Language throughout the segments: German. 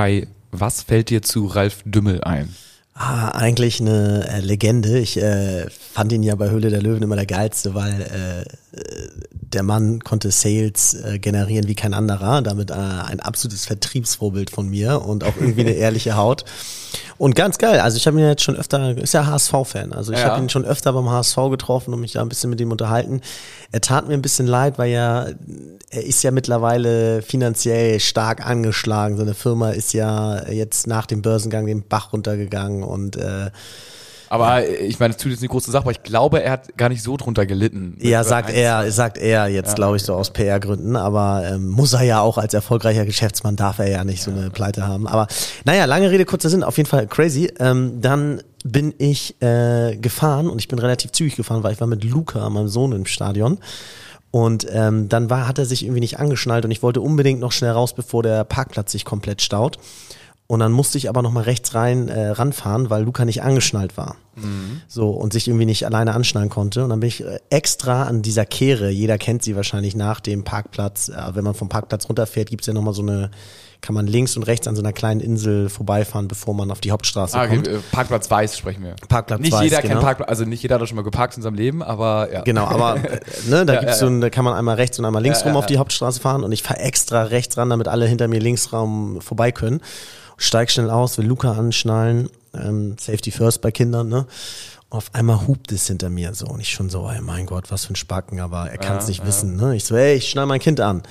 Kai, was fällt dir zu Ralf Dümmel ein? Ah, eigentlich eine äh, Legende. Ich äh, fand ihn ja bei Höhle der Löwen immer der geilste, weil äh, der Mann konnte Sales äh, generieren wie kein anderer. Damit äh, ein absolutes Vertriebsvorbild von mir und auch irgendwie eine ehrliche Haut. Und ganz geil. Also ich habe ihn jetzt schon öfter, ist ja HSV-Fan. Also ich Ja. habe ihn schon öfter beim HSV getroffen und mich da ein bisschen mit ihm unterhalten. Er tat mir ein bisschen leid, weil ja er ist ja mittlerweile finanziell stark angeschlagen. Seine Firma ist ja jetzt nach dem Börsengang den Bach runtergegangen und äh, Aber ich meine, das tut jetzt eine große Sache, aber ich glaube, er hat gar nicht so drunter gelitten. Ja, sagt er, sagt er jetzt, glaube ich, so aus PR-Gründen. Aber ähm, muss er ja auch als erfolgreicher Geschäftsmann darf er ja nicht so eine Pleite haben. Aber naja, lange Rede, kurzer Sinn, auf jeden Fall crazy. Ähm, dann bin ich äh, gefahren und ich bin relativ zügig gefahren, weil ich war mit Luca, meinem Sohn, im Stadion. Und ähm, dann war, hat er sich irgendwie nicht angeschnallt und ich wollte unbedingt noch schnell raus, bevor der Parkplatz sich komplett staut. Und dann musste ich aber noch mal rechts rein äh, ranfahren, weil Luca nicht angeschnallt war. So und sich irgendwie nicht alleine anschnallen konnte. Und dann bin ich äh, extra an dieser Kehre, jeder kennt sie wahrscheinlich nach dem Parkplatz, äh, wenn man vom Parkplatz runterfährt, gibt's ja nochmal so eine, kann man links und rechts an so einer kleinen Insel vorbeifahren, bevor man auf die Hauptstraße Ah, kommt. okay, äh, Parkplatz Weiß sprechen wir. Parkplatz nicht Weiß, jeder genau. kennt Parkplatz, also nicht jeder hat schon mal geparkt in seinem Leben, aber ja. Genau, aber äh, ne, da Ja, gibt's ja, so ein, da kann man einmal rechts und einmal links Ja, rum auf die. Hauptstraße fahren und ich fahre extra rechts ran, damit alle hinter mir linksraum vorbei können. Steig schnell aus, will Luca anschnallen, ähm, Safety First bei Kindern, ne? Und auf einmal hupt es hinter mir so und ich schon so, ey, mein Gott, was für ein Spacken, aber er kann es nicht wissen, ne? Ich so, ey, ich schnall mein Kind an.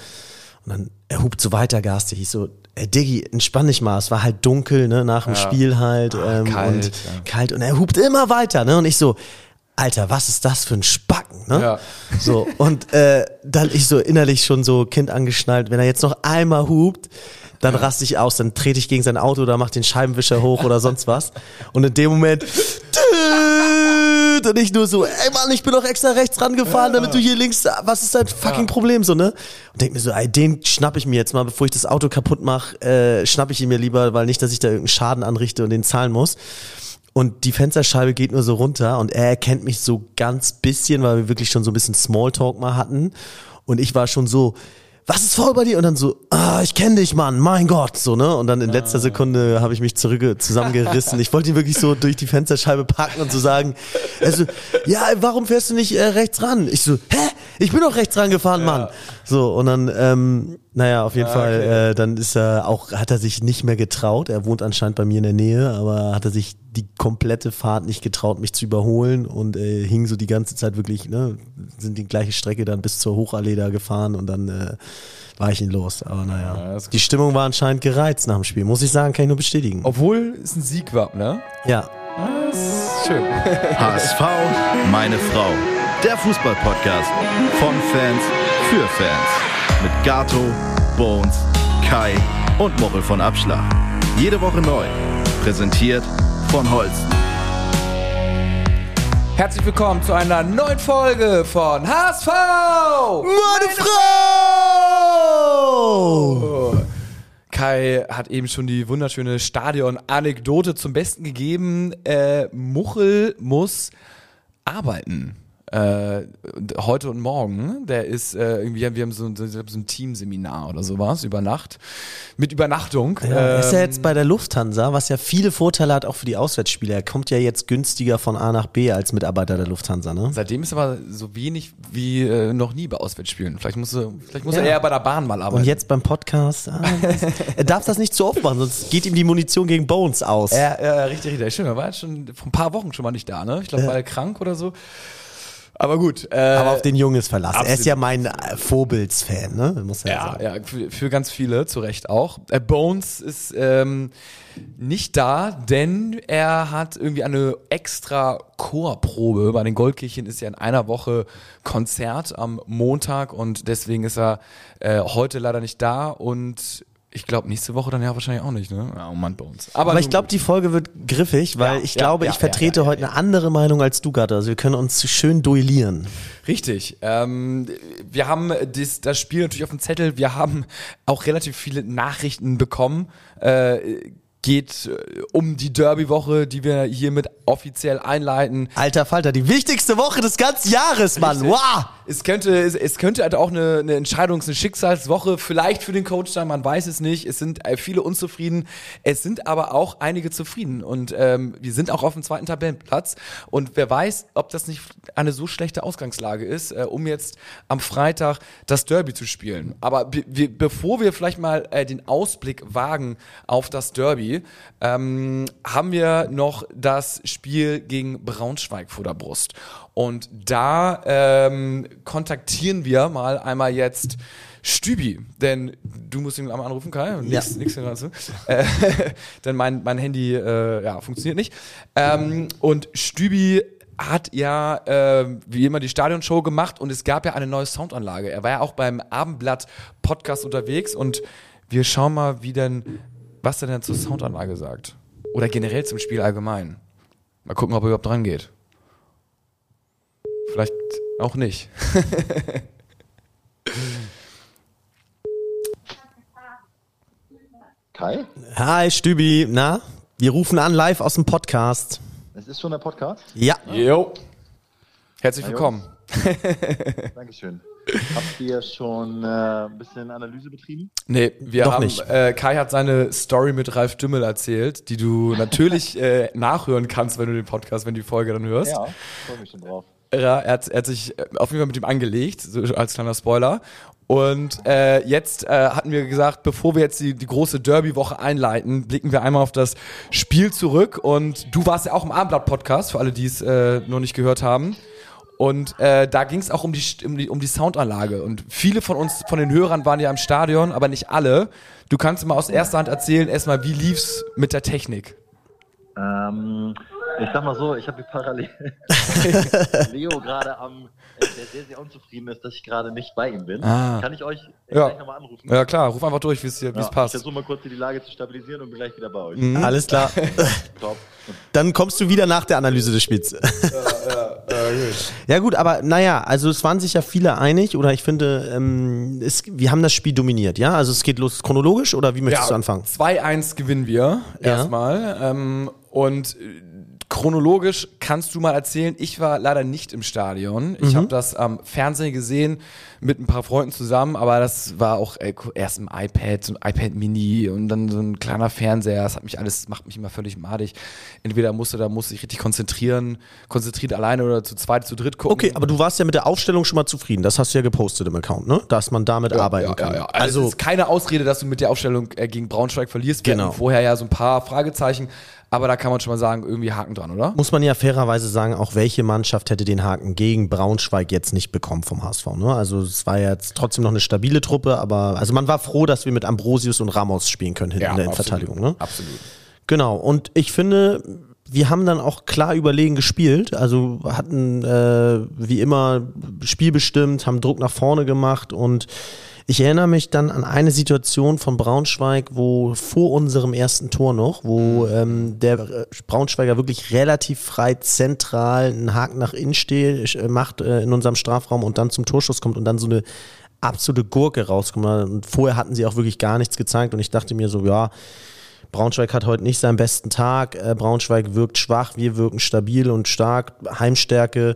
Und dann, er hupt so weiter garstig. Ich so, ey, Diggi, entspann dich mal. Es war halt dunkel, ne, nach dem Spiel halt. ähm, kalt, und ja. kalt. Und er hupt immer weiter, ne? Und ich so, Alter, was ist das für ein Spacken, ne? Ja. So, und äh, dann ich so innerlich schon so Kind angeschnallt, wenn er jetzt noch einmal hupt, dann raste ich aus, dann trete ich gegen sein Auto oder mach den Scheibenwischer hoch oder sonst was. Und in dem Moment und ich nur so, ey Mann, ich bin doch extra rechts rangefahren, damit du hier links, was ist dein fucking Problem so, ne? Und denk mir so, ey, den schnapp ich mir jetzt mal, bevor ich das Auto kaputt mache, äh, schnapp ich ihn mir lieber, weil nicht, dass ich da irgendeinen Schaden anrichte und den zahlen muss. Und die Fensterscheibe geht nur so runter und er erkennt mich so ganz bisschen, weil wir wirklich schon so ein bisschen Smalltalk mal hatten. Und ich war schon so, was ist faul bei dir? Und dann so, ah, ich kenne dich, Mann, mein Gott, so, ne? Und dann in letzter Sekunde habe ich mich zurück zusammengerissen. Ich wollte ihn wirklich so durch die Fensterscheibe packen und so sagen, also, ja, warum fährst du nicht äh, rechts ran? Ich so, hä? Ich bin doch rechts rangefahren, Mann. So, und dann, ähm, naja, auf jeden Fall, äh, dann ist er auch, hat er sich nicht mehr getraut. Er wohnt anscheinend bei mir in der Nähe, aber hat er sich die komplette Fahrt nicht getraut, mich zu überholen und äh, hing so die ganze Zeit wirklich, ne, sind die gleiche Strecke dann bis zur Hochallee da gefahren und dann äh, war ich ihn los. Aber naja, Ja, die Stimmung war anscheinend gereizt nach dem Spiel, muss ich sagen, kann ich nur bestätigen. Obwohl es ein Sieg war, ne? Ja, Das ist schön. HSV, meine Frau. Der Fußball-Podcast von Fans für Fans. Mit Gato, Bones, Kai und Mochel von Abschlag. Jede Woche neu. Präsentiert von Holsten. Herzlich willkommen zu einer neuen Folge von HSV! meine Frau! Kai hat eben schon die wunderschöne Stadion-Anekdote zum Besten gegeben. Äh, Muchel muss arbeiten. Äh, heute und morgen, der ist äh, irgendwie, wir haben so, ein- so ein Teamseminar oder sowas über Nacht mit Übernachtung. Ja, er ist ja Ähm, jetzt bei der Lufthansa, was ja viele Vorteile hat, auch für die Auswärtsspieler. Er kommt ja jetzt günstiger von A nach B als Mitarbeiter der Lufthansa, ne? Seitdem ist aber so wenig wie äh, noch nie bei Auswärtsspielen. Vielleicht muss, er, vielleicht muss Ja. er eher bei der Bahn mal arbeiten. Und jetzt beim Podcast, ah, er darf das nicht zu oft machen, sonst geht ihm die Munition gegen Bones aus. Ja, ja, richtig, richtig. Stimmt, er war jetzt schon vor ein paar Wochen schon mal nicht da, ne? Ich glaube, war er krank oder so. Aber gut. Äh, Aber auf den Junges verlassen. Er ist absolut. ja mein äh, Vorbildsfan, ne? Muss er ja, sagen. ja, für, für ganz viele, zu Recht auch. Äh, Bones ist ähm, nicht da, denn er hat irgendwie eine extra Chorprobe. Bei den Goldkirchen ist ja in einer Woche Konzert am Montag und deswegen ist er äh, heute leider nicht da und ich glaube nächste Woche dann ja wahrscheinlich auch nicht, ne? Ja, oh Mann, Bones. Aber ich nun glaube, die Folge wird griffig, weil Ja, ich ja, glaube, ja, ich vertrete ja, ja, heute ja. eine andere Meinung als du gerade. Also wir können uns schön duellieren. Richtig. Ähm, wir haben das, das Spiel natürlich auf dem Zettel. Wir haben auch relativ viele Nachrichten bekommen. Äh, geht äh, um die Derby-Woche, die wir hiermit offiziell einleiten. Alter Falter, die wichtigste Woche des ganzen Jahres, Mann. Richtig. Wow! Es könnte, es, es könnte halt auch eine, eine Entscheidungs-, eine Schicksalswoche vielleicht für den Coach sein, man weiß es nicht. Es sind äh, viele unzufrieden. Es sind aber auch einige zufrieden. Und ähm, wir sind auch auf dem zweiten Tabellenplatz. Und wer weiß, ob das nicht eine so schlechte Ausgangslage ist, äh, um jetzt am Freitag das Derby zu spielen. Aber be wir, bevor wir vielleicht mal äh, den Ausblick wagen auf das Derby, ähm, haben wir noch das Spiel gegen Braunschweig vor der Brust. Und da ähm, kontaktieren wir mal einmal jetzt Stübi, denn du musst ihn einmal anrufen, Kai. Nix, nix dazu. Äh, denn mein, mein Handy äh, ja, funktioniert nicht. Ähm, und Stübi hat ja äh, wie immer die Stadionshow gemacht und es gab ja eine neue Soundanlage. Er war ja auch beim Abendblatt Podcast unterwegs und wir schauen mal, wie denn, was er denn zur Soundanlage sagt. Oder generell zum Spiel allgemein. Mal gucken, ob er überhaupt dran geht. Vielleicht auch nicht. Kai? Hi, Stübi. Na? Wir rufen an live aus dem Podcast. Es ist schon der Podcast. Ja. Jo. Herzlich willkommen. Dankeschön. Habt ihr schon äh, ein bisschen Analyse betrieben? Nee, wir Doch haben, nicht. Äh, Kai hat seine Story mit Ralf Dümmel erzählt, die du natürlich äh, nachhören kannst, wenn du den Podcast, wenn du die Folge dann hörst. Ja, freue mich schon drauf. Ja, er, hat, er hat sich äh, auf jeden Fall mit ihm angelegt, so als kleiner Spoiler. Und äh, jetzt äh, hatten wir gesagt, bevor wir jetzt die, die große Derby-Woche einleiten, blicken wir einmal auf das Spiel zurück. Und du warst ja auch im Abendblatt-Podcast, für alle, die es äh, noch nicht gehört haben. Und äh, da ging es auch um die, um, die, um die Soundanlage. Und viele von uns, von den Hörern waren ja im Stadion, aber nicht alle. Du kannst mal aus erster Hand erzählen, erstmal, wie lief's mit der Technik? Ähm, ich sag mal so, ich habe hier parallel Leo gerade am, äh, der sehr, sehr unzufrieden ist, dass ich gerade nicht bei ihm bin. Ah. Kann ich euch äh, Ja. gleich nochmal anrufen? Ja klar, ruf einfach durch, wie es Ja, passt. Ich versuche mal kurz die Lage zu stabilisieren und bin gleich wieder bei euch. Mhm. Alles klar. Top. Dann kommst du wieder nach der Analyse des Spiels. Ja gut, aber naja, also es waren sich ja viele einig oder ich finde, ähm, es, wir haben das Spiel dominiert, ja? Also es geht los chronologisch oder wie möchtest du anfangen? 2-1 gewinnen wir Ja. erstmal. Ähm, und äh, chronologisch kannst du mal erzählen, ich war leider nicht im Stadion. Ich Mhm. habe das am Fernsehen gesehen mit ein paar Freunden zusammen, aber das war auch erst im iPad, so ein iPad Mini und dann so ein kleiner Fernseher. Das hat mich alles, macht mich immer völlig madig. Entweder musste da musste ich richtig konzentrieren, konzentriert alleine oder zu zweit, zu dritt gucken. Okay, aber du warst ja mit der Aufstellung schon mal zufrieden. Das hast du ja gepostet im Account, ne? Dass man damit arbeiten ja, kann. Ja, ja. Also, es ist keine Ausrede, dass du mit der Aufstellung äh, gegen Braunschweig verlierst. Wir Genau. vorher ja so ein paar Fragezeichen, aber da kann man schon mal sagen, irgendwie Haken dran, oder? muss man ja fairerweise sagen, auch welche Mannschaft hätte den Haken gegen Braunschweig jetzt nicht bekommen vom HSV. Ne? Also es war jetzt trotzdem noch eine stabile Truppe, aber also man war froh, dass wir mit Ambrosius und Ramos spielen können hinten in der Innenverteidigung. Ne? Absolut. Genau, und ich finde, wir haben dann auch klar überlegen gespielt, also hatten äh, wie immer Spiel bestimmt, haben Druck nach vorne gemacht und ich erinnere mich dann an eine Situation von Braunschweig, wo vor unserem ersten Tor noch, wo ähm, der äh, Braunschweiger wirklich relativ frei zentral einen Haken nach innen steht, äh, macht äh, in unserem Strafraum und dann zum Torschuss kommt und dann so eine absolute Gurke rauskommt. Und vorher hatten sie auch wirklich gar nichts gezeigt und ich dachte mir so, ja, Braunschweig hat heute nicht seinen besten Tag. Äh, Braunschweig wirkt schwach, wir wirken stabil und stark. Heimstärke.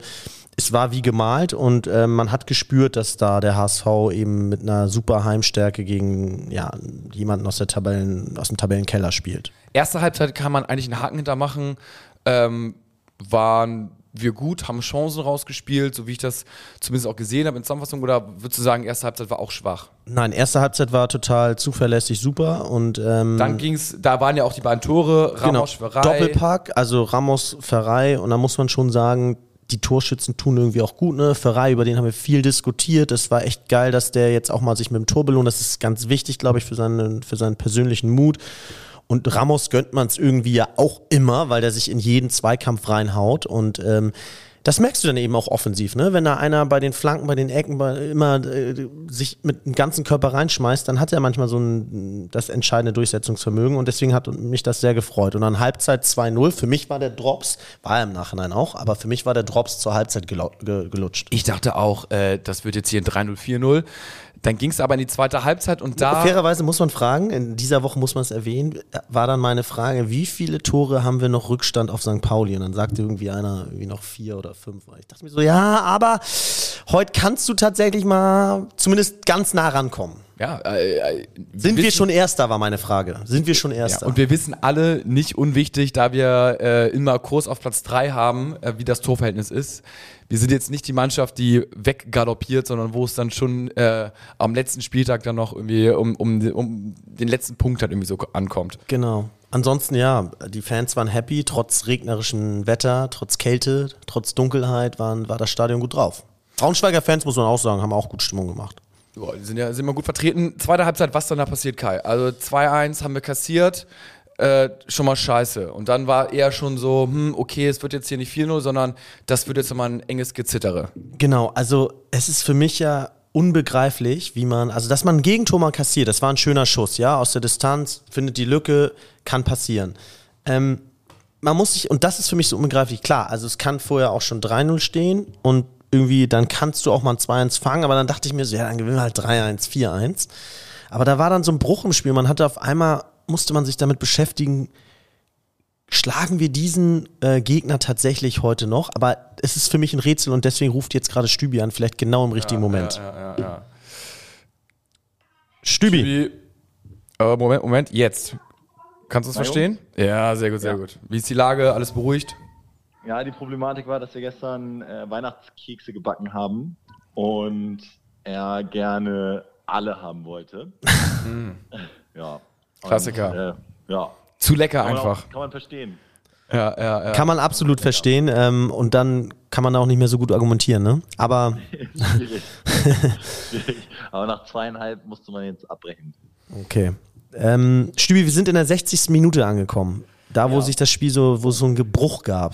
Es war wie gemalt und äh, man hat gespürt, dass da der HSV eben mit einer super Heimstärke gegen ja, jemanden aus, der Tabellen, aus dem Tabellenkeller spielt. Erste Halbzeit kann man eigentlich einen Haken hintermachen. Ähm, waren wir gut, haben Chancen rausgespielt, so wie ich das zumindest auch gesehen habe in Zusammenfassung. Oder würdest du sagen, erste Halbzeit war auch schwach? Nein, erste Halbzeit war total zuverlässig super und ähm, Dann ging's, da waren ja auch die beiden Tore, genau, Ramos, Ferrei. Doppelpack, also Ramos, Ferrei und da muss man schon sagen, die Torschützen tun irgendwie auch gut, ne? Ferrei, über den haben wir viel diskutiert. Es war echt geil, dass der jetzt auch mal sich mit dem Tor belohnt. Das ist ganz wichtig, glaube ich, für seinen, für seinen persönlichen Mut. Und Ramos gönnt man es irgendwie ja auch immer, weil der sich in jeden Zweikampf reinhaut. Und ähm, Das merkst du dann eben auch offensiv, ne? Wenn da einer bei den Flanken, bei den Ecken bei, immer äh, sich mit dem ganzen Körper reinschmeißt, dann hat er manchmal so ein das entscheidende Durchsetzungsvermögen und deswegen hat mich das sehr gefreut. Und dann Halbzeit 2-0, für mich war der Drops, war er im Nachhinein auch, aber für mich war der Drops zur Halbzeit gelutscht. Ich dachte auch, äh, das wird jetzt hier ein 3-0, 4-0. Dann ging es aber in die zweite Halbzeit und da. Fairerweise muss man fragen, in dieser Woche muss man es erwähnen, war dann meine Frage, wie viele Tore haben wir noch Rückstand auf St. Pauli? Und dann sagte irgendwie einer, irgendwie noch vier oder fünf. Ich dachte mir so, ja, aber heute kannst du tatsächlich mal zumindest ganz nah rankommen. Ja, äh, äh sind wir, wir schon Erster, war meine Frage. Sind wir schon Erster? Ja, und wir wissen alle, nicht unwichtig, da wir äh, immer Kurs auf Platz drei haben, äh, wie das Torverhältnis ist wir sind jetzt nicht die Mannschaft, die weggaloppiert, sondern wo es dann schon äh, am letzten Spieltag dann noch irgendwie um, um, um den letzten Punkt halt irgendwie so ankommt. Genau. Ansonsten ja, die Fans waren happy, trotz regnerischem Wetter, trotz Kälte, trotz Dunkelheit waren, war das Stadion gut drauf. Braunschweiger Fans, muss man auch sagen, haben auch gut Stimmung gemacht. Boah, die sind ja sind immer gut vertreten. Zweite Halbzeit, was dann da passiert, Kai? Also 2-1 haben wir kassiert äh, schon mal scheiße. Und dann war eher schon so, hm, okay, es wird jetzt hier nicht 4-0, sondern das wird jetzt mal ein enges Gezittere. Genau, also es ist für mich ja unbegreiflich, wie man, also dass man ein Gegentor mal kassiert, das war ein schöner Schuss, ja, aus der Distanz, findet die Lücke, kann passieren. Ähm, man muss sich, und das ist für mich so unbegreiflich, klar, also es kann vorher auch schon 3-0 stehen und irgendwie, dann kannst du auch mal ein 2-1 fangen, aber dann dachte ich mir so, ja, dann gewinnen wir halt 3-1, 4-1. Aber da war dann so ein Bruch im Spiel, man hatte auf einmal musste man sich damit beschäftigen, schlagen wir diesen äh, Gegner tatsächlich heute noch? Aber es ist für mich ein Rätsel und deswegen ruft jetzt gerade Stübi an, vielleicht genau im richtigen ja, Moment. Ja, ja, ja, Stübi. Stübi. Äh, Moment, Moment, jetzt. Kannst du es verstehen? Ja, sehr gut, sehr gut. Wie ist die Lage? Alles beruhigt? Ja, die Problematik war, dass wir gestern äh, Weihnachtskekse gebacken haben und er gerne alle haben wollte. ja, Klassiker. Und, äh, ja. Zu lecker kann einfach. Auch, kann man verstehen. Ja, ja, ja. Kann man absolut verstehen ähm, und dann kann man auch nicht mehr so gut argumentieren, ne? Aber. Schwierig. Schwierig. Aber nach zweieinhalb musste man jetzt abbrechen. Okay. Ähm, Stübi, wir sind in der 60. Minute angekommen. Da, wo ja. sich das Spiel so, wo es so einen Gebruch gab.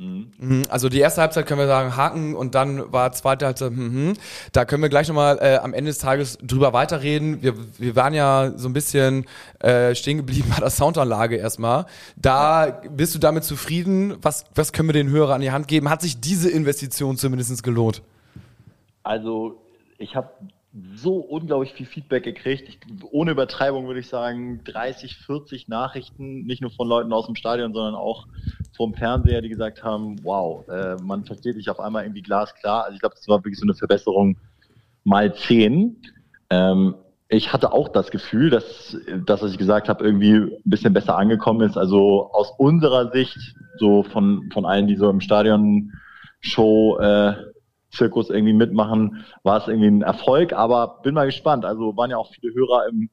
Mhm. Also die erste Halbzeit können wir sagen Haken und dann war zweite Halbzeit. Mhm. Da können wir gleich nochmal äh, am Ende des Tages drüber weiterreden. Wir, wir waren ja so ein bisschen äh, stehen geblieben bei der Soundanlage erstmal. Da bist du damit zufrieden? Was, was können wir den Hörer an die Hand geben? Hat sich diese Investition zumindest gelohnt? Also ich habe so unglaublich viel Feedback gekriegt. Ich, ohne Übertreibung würde ich sagen, 30, 40 Nachrichten, nicht nur von Leuten aus dem Stadion, sondern auch vom Fernseher, die gesagt haben, wow, äh, man versteht sich auf einmal irgendwie glasklar. Also ich glaube, das war wirklich so eine Verbesserung mal 10. Ähm, ich hatte auch das Gefühl, dass das, was ich gesagt habe, irgendwie ein bisschen besser angekommen ist. Also aus unserer Sicht, so von, von allen, die so im Stadion Show äh, Zirkus irgendwie mitmachen, war es irgendwie ein Erfolg, aber bin mal gespannt. Also waren ja auch viele Hörer im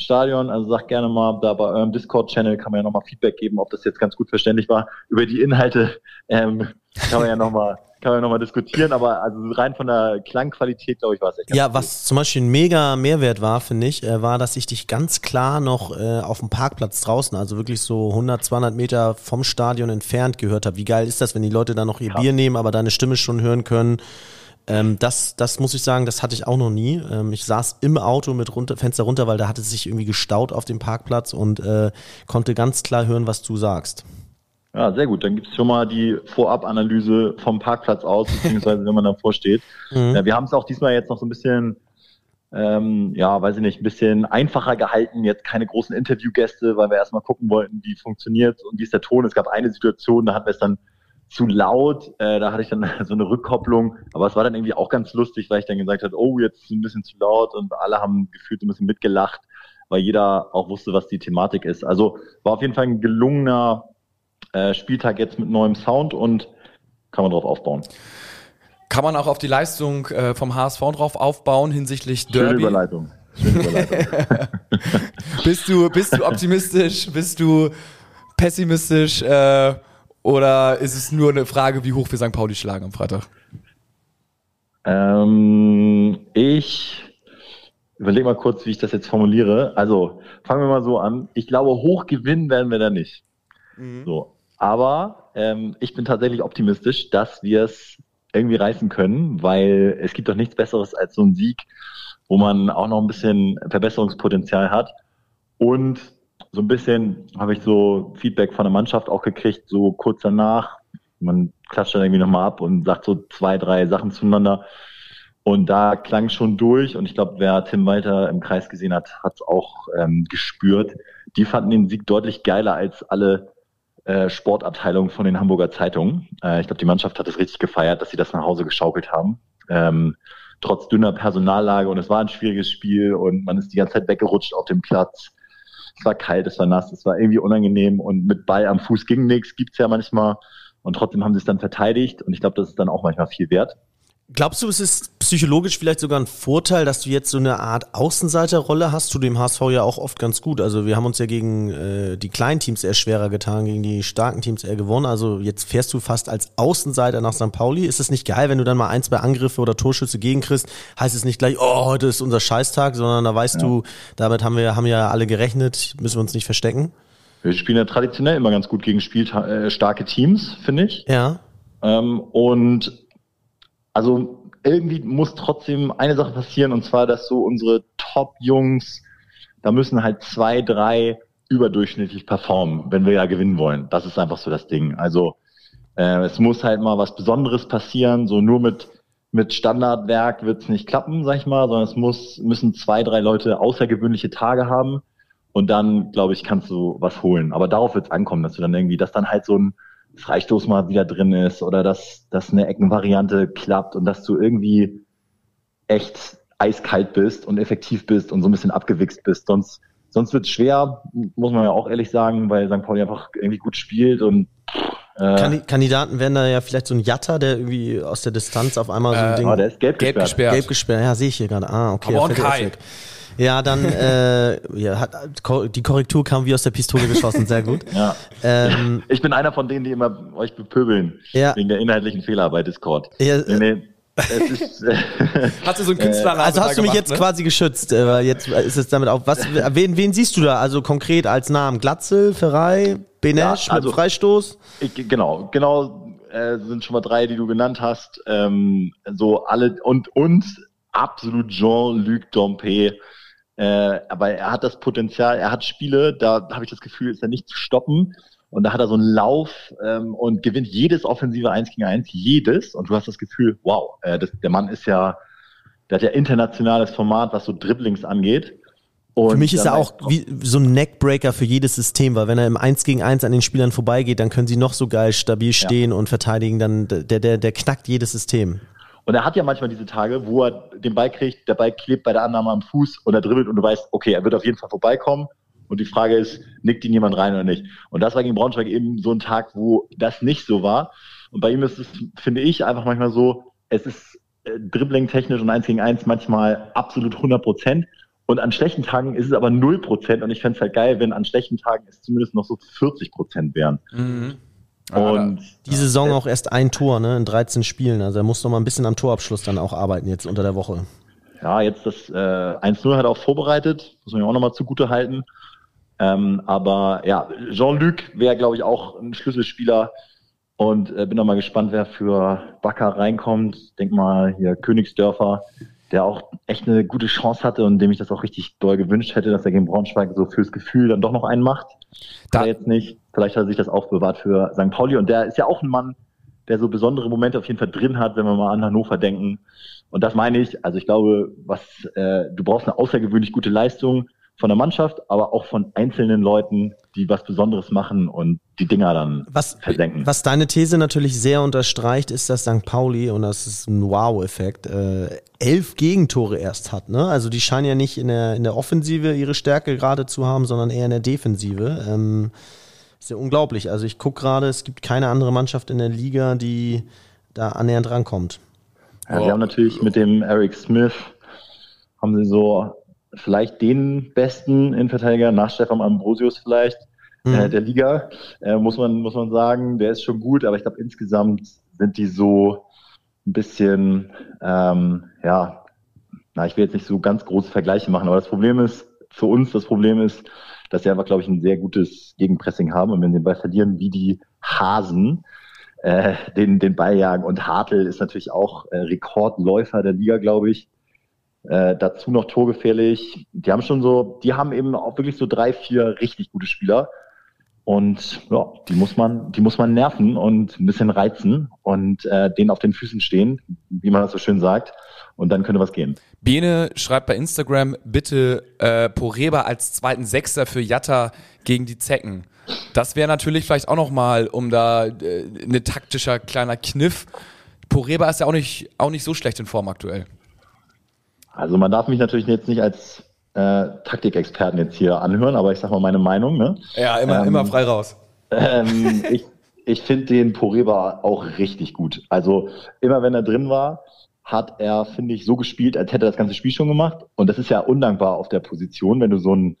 Stadion, also sagt gerne mal, da bei eurem Discord-Channel kann man ja nochmal Feedback geben, ob das jetzt ganz gut verständlich war. Über die Inhalte ähm, kann man ja nochmal kann man nochmal diskutieren, aber also rein von der Klangqualität, glaube ich, war es echt Ja, gut. was zum Beispiel ein mega Mehrwert war, finde ich, äh, war, dass ich dich ganz klar noch äh, auf dem Parkplatz draußen, also wirklich so 100, 200 Meter vom Stadion entfernt gehört habe. Wie geil ist das, wenn die Leute da noch ihr ja. Bier nehmen, aber deine Stimme schon hören können? Ähm, das, das muss ich sagen, das hatte ich auch noch nie. Ähm, ich saß im Auto mit runter, Fenster runter, weil da hatte es sich irgendwie gestaut auf dem Parkplatz und äh, konnte ganz klar hören, was du sagst. Ja, sehr gut. Dann gibt es schon mal die Vorab-Analyse vom Parkplatz aus, beziehungsweise wenn man davor steht. Mhm. Ja, wir haben es auch diesmal jetzt noch so ein bisschen, ähm, ja, weiß ich nicht, ein bisschen einfacher gehalten. Jetzt keine großen Interviewgäste, weil wir erstmal gucken wollten, wie funktioniert und wie ist der Ton. Es gab eine Situation, da hatten wir es dann zu laut, äh, da hatte ich dann so eine Rückkopplung, aber es war dann irgendwie auch ganz lustig, weil ich dann gesagt habe, oh, jetzt ist ein bisschen zu laut und alle haben gefühlt ein bisschen mitgelacht, weil jeder auch wusste, was die Thematik ist. Also war auf jeden Fall ein gelungener äh, Spieltag jetzt mit neuem Sound und kann man drauf aufbauen. Kann man auch auf die Leistung äh, vom HSV drauf aufbauen hinsichtlich Derby? Schöne Überleitung. Schöne Überleitung. bist, du, bist du optimistisch? Bist du pessimistisch? Äh, oder ist es nur eine Frage, wie hoch wir St. Pauli schlagen am Freitag? Ähm, ich überlege mal kurz, wie ich das jetzt formuliere. Also fangen wir mal so an. Ich glaube, hoch gewinnen werden wir da nicht. Mhm. So. Aber ähm, ich bin tatsächlich optimistisch, dass wir es irgendwie reißen können, weil es gibt doch nichts Besseres als so ein Sieg, wo man auch noch ein bisschen Verbesserungspotenzial hat. Und so ein bisschen habe ich so Feedback von der Mannschaft auch gekriegt, so kurz danach. Man klatscht dann irgendwie nochmal ab und sagt so zwei, drei Sachen zueinander. Und da klang schon durch. Und ich glaube, wer Tim Walter im Kreis gesehen hat, hat es auch ähm, gespürt. Die fanden den Sieg deutlich geiler als alle äh, Sportabteilungen von den Hamburger Zeitungen. Äh, ich glaube, die Mannschaft hat es richtig gefeiert, dass sie das nach Hause geschaukelt haben. Ähm, trotz dünner Personallage und es war ein schwieriges Spiel und man ist die ganze Zeit weggerutscht auf dem Platz. Es war kalt, es war nass, es war irgendwie unangenehm und mit Ball am Fuß ging nichts, gibt's ja manchmal. Und trotzdem haben sie es dann verteidigt und ich glaube, das ist dann auch manchmal viel wert. Glaubst du, es ist psychologisch vielleicht sogar ein Vorteil, dass du jetzt so eine Art Außenseiterrolle hast? Zu dem HSV ja auch oft ganz gut. Also wir haben uns ja gegen äh, die kleinen Teams eher schwerer getan, gegen die starken Teams eher gewonnen. Also jetzt fährst du fast als Außenseiter nach St. Pauli. Ist es nicht geil, wenn du dann mal ein, zwei Angriffe oder Torschüsse gegenkriegst? Heißt es nicht gleich, oh, heute ist unser Scheißtag, sondern da weißt ja. du, damit haben wir haben ja alle gerechnet, müssen wir uns nicht verstecken. Wir spielen ja traditionell immer ganz gut gegen Spiel, äh, starke Teams, finde ich. Ja. Ähm, und also irgendwie muss trotzdem eine Sache passieren und zwar, dass so unsere Top-Jungs, da müssen halt zwei, drei überdurchschnittlich performen, wenn wir ja gewinnen wollen. Das ist einfach so das Ding. Also äh, es muss halt mal was Besonderes passieren. So nur mit mit Standardwerk wird es nicht klappen, sag ich mal, sondern es muss müssen zwei, drei Leute außergewöhnliche Tage haben und dann, glaube ich, kannst du was holen. Aber darauf wird es ankommen, dass du dann irgendwie, dass dann halt so ein Freistoß mal wieder drin ist oder dass, dass eine Eckenvariante klappt und dass du irgendwie echt eiskalt bist und effektiv bist und so ein bisschen abgewichst bist. Sonst, sonst wird es schwer, muss man ja auch ehrlich sagen, weil St. Pauli einfach irgendwie gut spielt und äh, Kandidaten wären da ja vielleicht so ein Jatter, der irgendwie aus der Distanz auf einmal so ein äh, Ding. Oh, der ist gelb, gelb gesperrt. gesperrt. Gelb gesperrt, ja, sehe ich hier gerade. Ah, okay. Aber Kai. Ja, dann äh, ja, hat, die Korrektur kam wie aus der Pistole geschossen, sehr gut. ja. Ähm, ich bin einer von denen, die immer euch bepöbeln ja. wegen der inhaltlichen Fehler bei Discord. Ja, nee, nee. Ist, äh, Hat du so einen Künstler äh, Also hast du mich jetzt ne? quasi geschützt, äh, weil jetzt ist es damit auch. Was, wen, wen siehst du da? Also konkret als Namen? Glatzel, Ferrei, Benesch ja, also, mit Freistoß? Ich, genau, genau äh, sind schon mal drei, die du genannt hast. Ähm, so alle und und absolut Jean-Luc Dompe äh, aber er hat das Potenzial, er hat Spiele, da habe ich das Gefühl, ist er nicht zu stoppen. Und da hat er so einen Lauf ähm, und gewinnt jedes offensive 1 gegen 1, jedes. Und du hast das Gefühl, wow, äh, das, der Mann ist ja, der hat ja internationales Format, was so Dribblings angeht. Und für mich ist er auch wie so ein Neckbreaker für jedes System, weil wenn er im 1 gegen 1 an den Spielern vorbeigeht, dann können sie noch so geil stabil stehen ja. und verteidigen, dann der, der, der knackt jedes System. Und er hat ja manchmal diese Tage, wo er den Ball kriegt, der Ball klebt bei der Annahme am Fuß und er dribbelt und du weißt, okay, er wird auf jeden Fall vorbeikommen. Und die Frage ist, nickt ihn jemand rein oder nicht? Und das war gegen Braunschweig eben so ein Tag, wo das nicht so war. Und bei ihm ist es, finde ich, einfach manchmal so, es ist äh, dribbling-technisch und eins gegen eins manchmal absolut 100 Prozent. Und an schlechten Tagen ist es aber 0 Prozent. Und ich fände es halt geil, wenn an schlechten Tagen es zumindest noch so 40 Prozent wären. Mhm. Und die Saison auch erst ein Tor, ne, in 13 Spielen. Also er muss noch mal ein bisschen am Torabschluss dann auch arbeiten jetzt unter der Woche. Ja, jetzt das äh, 1-0 hat er auch vorbereitet, muss man ja auch nochmal zugute halten. Ähm, aber ja, Jean-Luc wäre, glaube ich, auch ein Schlüsselspieler. Und äh, bin noch mal gespannt, wer für Bakker reinkommt. Denk mal hier Königsdörfer, der auch echt eine gute Chance hatte und dem ich das auch richtig doll gewünscht hätte, dass er gegen Braunschweig so fürs Gefühl dann doch noch einen macht. Da jetzt nicht. Vielleicht hat er sich das aufbewahrt für St. Pauli. Und der ist ja auch ein Mann, der so besondere Momente auf jeden Fall drin hat, wenn wir mal an Hannover denken. Und das meine ich. Also ich glaube, was äh, du brauchst eine außergewöhnlich gute Leistung von der Mannschaft, aber auch von einzelnen Leuten, die was Besonderes machen und die Dinger dann was, versenken. Was deine These natürlich sehr unterstreicht, ist, dass St. Pauli, und das ist ein Wow-Effekt, äh, elf Gegentore erst hat. Ne? Also die scheinen ja nicht in der, in der Offensive ihre Stärke gerade zu haben, sondern eher in der Defensive. Ähm, ist ja unglaublich. Also ich gucke gerade, es gibt keine andere Mannschaft in der Liga, die da annähernd rankommt. Ja, oh. Sie haben natürlich mit dem Eric Smith, haben sie so vielleicht den besten Innenverteidiger nach Stefan Ambrosius vielleicht mhm. äh, der Liga, äh, muss man muss man sagen. Der ist schon gut, aber ich glaube insgesamt sind die so ein bisschen, ähm, ja, na, ich will jetzt nicht so ganz große Vergleiche machen, aber das Problem ist, für uns das Problem ist, dass sie einfach, glaube ich, ein sehr gutes Gegenpressing haben und wenn sie den Ball verlieren, wie die Hasen äh, den, den Ball jagen. Und Hartl ist natürlich auch äh, Rekordläufer der Liga, glaube ich. Äh, dazu noch torgefährlich. Die haben schon so, die haben eben auch wirklich so drei, vier richtig gute Spieler. Und ja, die muss man, die muss man nerven und ein bisschen reizen und äh, denen auf den Füßen stehen, wie man das so schön sagt. Und dann könnte was gehen. Bene schreibt bei Instagram bitte äh, Poreba als zweiten Sechster für Jatta gegen die Zecken. Das wäre natürlich vielleicht auch noch mal, um da äh, eine taktischer kleiner Kniff. Poreba ist ja auch nicht, auch nicht so schlecht in Form aktuell. Also man darf mich natürlich jetzt nicht als äh, Taktikexperten jetzt hier anhören, aber ich sag mal meine Meinung. Ne? Ja, immer, Ähm, immer frei raus. Ähm, ich ich finde den Poreba auch richtig gut. Also immer wenn er drin war, hat er, finde ich, so gespielt, als hätte er das ganze Spiel schon gemacht. Und das ist ja undankbar auf der Position, wenn du so einen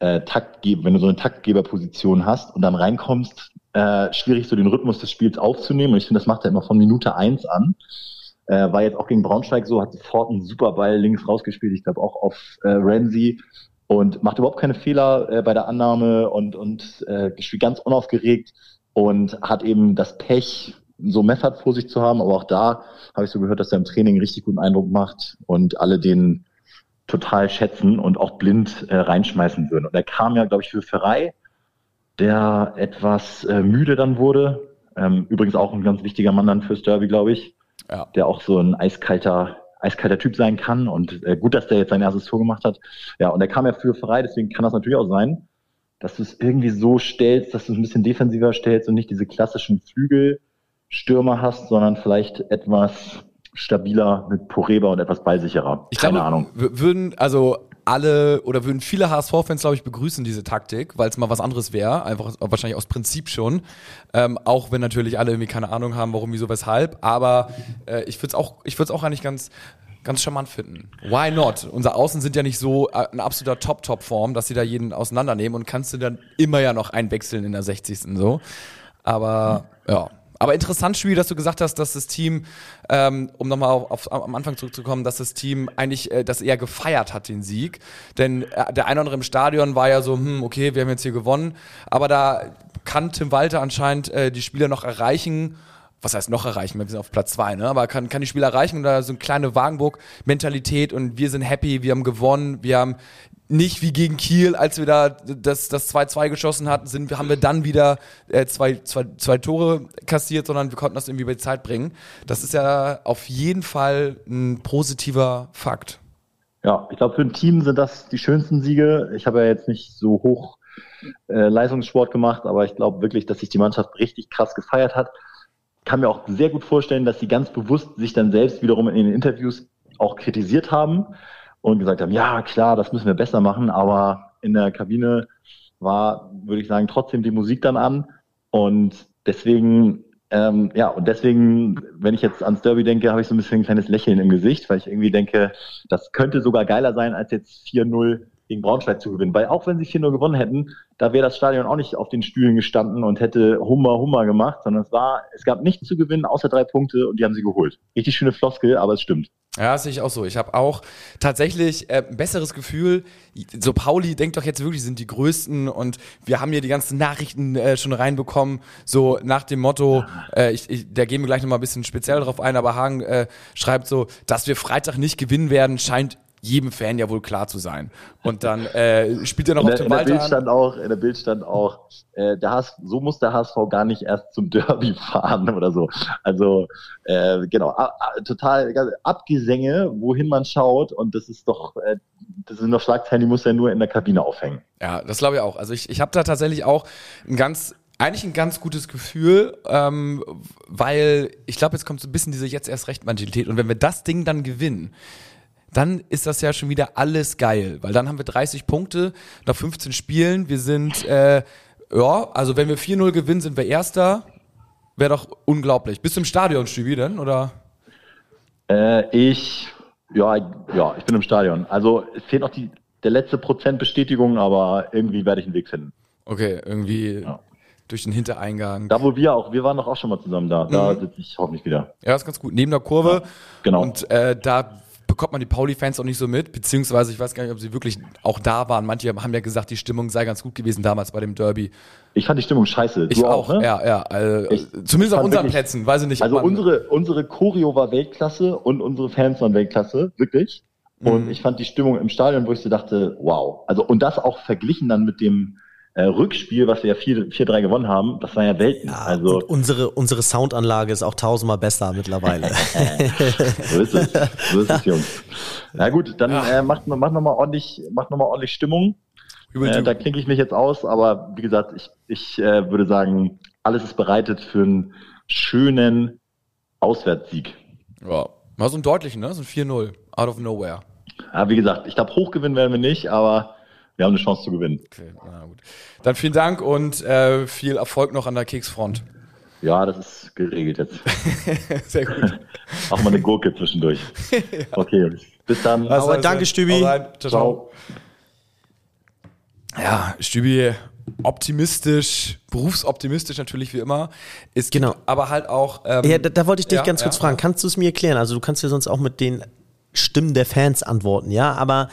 äh, Taktgeber, wenn du so eine Taktgeberposition hast und dann reinkommst, äh, schwierig so den Rhythmus des Spiels aufzunehmen. Und ich finde, das macht er immer von Minute eins an. Äh, war jetzt auch gegen Braunschweig so, hat sofort einen super Ball links rausgespielt, ich glaube auch auf äh, Ramsey und macht überhaupt keine Fehler äh, bei der Annahme und, und äh, spielt ganz unaufgeregt und hat eben das Pech, so Method vor sich zu haben, aber auch da habe ich so gehört, dass er im Training richtig guten Eindruck macht und alle den total schätzen und auch blind äh, reinschmeißen würden. Und er kam ja, glaube ich, für Ferrei, der etwas äh, müde dann wurde. Ähm, übrigens auch ein ganz wichtiger Mann dann fürs Derby, glaube ich Ja. der auch so ein eiskalter, eiskalter Typ sein kann. Und äh, gut, dass der jetzt sein erstes Tor gemacht hat. Ja, und er kam ja für frei, deswegen kann das natürlich auch sein, dass du es irgendwie so stellst, dass du es ein bisschen defensiver stellst und nicht diese klassischen Flügelstürmer hast, sondern vielleicht etwas stabiler mit Poreba und etwas ballsicherer. Ich Keine glaube, Ahnung. würden also alle oder würden viele HSV-Fans, glaube ich, begrüßen diese Taktik, weil es mal was anderes wäre, einfach wahrscheinlich aus Prinzip schon. Ähm, auch wenn natürlich alle irgendwie keine Ahnung haben, warum, wieso, weshalb. Aber äh, ich würde es auch, ich würde es auch eigentlich ganz ganz charmant finden. Why not? Unsere Außen sind ja nicht so äh, in absoluter Top-Top-Form, dass sie da jeden auseinandernehmen und kannst du dann immer ja noch einwechseln in der 60. so. Aber ja. Aber interessant, Spiel, dass du gesagt hast, dass das Team, ähm, um nochmal auf, auf, am Anfang zurückzukommen, dass das Team eigentlich äh, das eher gefeiert hat, den Sieg. Denn äh, der eine oder andere im Stadion war ja so, hm, okay, wir haben jetzt hier gewonnen. Aber da kann Tim Walter anscheinend äh, die Spieler noch erreichen. Was heißt noch erreichen? Wir sind auf Platz zwei, ne? Aber kann, kann die Spieler erreichen und da so eine kleine Wagenburg-Mentalität und wir sind happy, wir haben gewonnen, wir haben nicht wie gegen Kiel, als wir da das, das 2-2 geschossen hatten, sind, haben wir dann wieder äh, zwei, zwei, zwei Tore kassiert, sondern wir konnten das irgendwie bei die Zeit bringen. Das ist ja auf jeden Fall ein positiver Fakt. Ja, ich glaube, für ein Team sind das die schönsten Siege. Ich habe ja jetzt nicht so hoch äh, Leistungssport gemacht, aber ich glaube wirklich, dass sich die Mannschaft richtig krass gefeiert hat. Kann mir auch sehr gut vorstellen, dass sie ganz bewusst sich dann selbst wiederum in den Interviews auch kritisiert haben und gesagt haben, ja klar, das müssen wir besser machen, aber in der Kabine war, würde ich sagen, trotzdem die Musik dann an. Und deswegen ähm, ja, und deswegen, wenn ich jetzt ans Derby denke, habe ich so ein bisschen ein kleines Lächeln im Gesicht, weil ich irgendwie denke, das könnte sogar geiler sein, als jetzt 4-0 gegen Braunschweig zu gewinnen. Weil auch wenn sie 4-0 gewonnen hätten, da wäre das Stadion auch nicht auf den Stühlen gestanden und hätte Hummer, Hummer gemacht, sondern es war, es gab nichts zu gewinnen, außer drei Punkte und die haben sie geholt. Richtig schöne Floskel, aber es stimmt. Ja, sehe ich auch so. Ich habe auch tatsächlich äh, ein besseres Gefühl. So Pauli denkt doch jetzt wirklich, sind die Größten und wir haben hier die ganzen Nachrichten äh, schon reinbekommen, so nach dem Motto, äh, ich, ich, da gehen wir gleich nochmal ein bisschen speziell drauf ein, aber Hagen äh, schreibt so, dass wir Freitag nicht gewinnen werden, scheint jedem Fan ja wohl klar zu sein. Und dann äh, spielt er noch In auf der, dem in der Bild stand auch, in der Bild stand auch, äh, der HS, so muss der HSV gar nicht erst zum Derby fahren oder so. Also äh, genau, a, a, total Abgesänge, wohin man schaut und das ist doch, äh, das sind doch Schlagzeilen, die muss er nur in der Kabine aufhängen. Ja, das glaube ich auch. Also ich, ich habe da tatsächlich auch ein ganz, eigentlich ein ganz gutes Gefühl, ähm, weil ich glaube, jetzt kommt so ein bisschen diese jetzt erst recht Mentalität und wenn wir das Ding dann gewinnen, dann ist das ja schon wieder alles geil, weil dann haben wir 30 Punkte nach 15 Spielen. Wir sind, äh, ja, also wenn wir 4-0 gewinnen, sind wir Erster. Wäre doch unglaublich. Bist du im Stadion, Stevie, denn? Oder? Äh, ich, ja, ja, ich bin im Stadion. Also es fehlt noch die, der letzte Prozent Bestätigung, aber irgendwie werde ich einen Weg finden. Okay, irgendwie Ja. durch den Hintereingang. Da wo wir auch, wir waren doch auch schon mal zusammen da. Da Mhm. sitze ich hoffentlich wieder. Ja, das ist ganz gut. Neben der Kurve. Genau. Und äh, da bekommt man die Pauli-Fans auch nicht so mit, beziehungsweise ich weiß gar nicht, ob sie wirklich auch da waren. Manche haben ja gesagt, die Stimmung sei ganz gut gewesen damals bei dem Derby. Ich fand die Stimmung scheiße. Ich Du auch, ne? ja, ja. Also, Ich zumindest auf unseren wirklich- Plätzen, weiß ich nicht. Also unsere, unsere Choreo war Weltklasse und unsere Fans waren Weltklasse, wirklich. Und Mhm. ich fand die Stimmung im Stadion, wo ich so dachte, wow. Also und das auch verglichen dann mit dem äh, Rückspiel, was wir ja 4 4-3 gewonnen haben, das war ja Welten. Ja, also und unsere, unsere Soundanlage ist auch tausendmal besser mittlerweile. so ist es. So ist es, Jungs. Na gut, dann äh, macht, macht nochmal ordentlich, macht noch mal ordentlich Stimmung. Äh, da klinke ich mich jetzt aus, aber wie gesagt, ich, ich äh, würde sagen, alles ist bereitet für einen schönen Auswärtssieg. ja. Mal so einen deutlichen, ne? So ein 4-0. Out of nowhere. Ja, wie gesagt, ich glaube, hochgewinnen werden wir nicht, aber wir haben eine Chance zu gewinnen. Okay, na gut. Dann vielen Dank und äh, viel Erfolg noch an der Keksfront. Ja, das ist geregelt jetzt. Sehr gut. Auch mal eine Gurke zwischendurch. Okay, Jungs. Bis dann. Also, Aber danke, Stübi. ciao. Ciao. Ja, Stübi, optimistisch, berufsoptimistisch natürlich wie immer. Ist Genau. aber halt auch. Ähm, Ja, da, da wollte ich dich ja, ganz kurz ja, fragen. Kannst du es mir erklären? Also du kannst ja sonst auch mit den Stimmen der Fans antworten, ja? Aber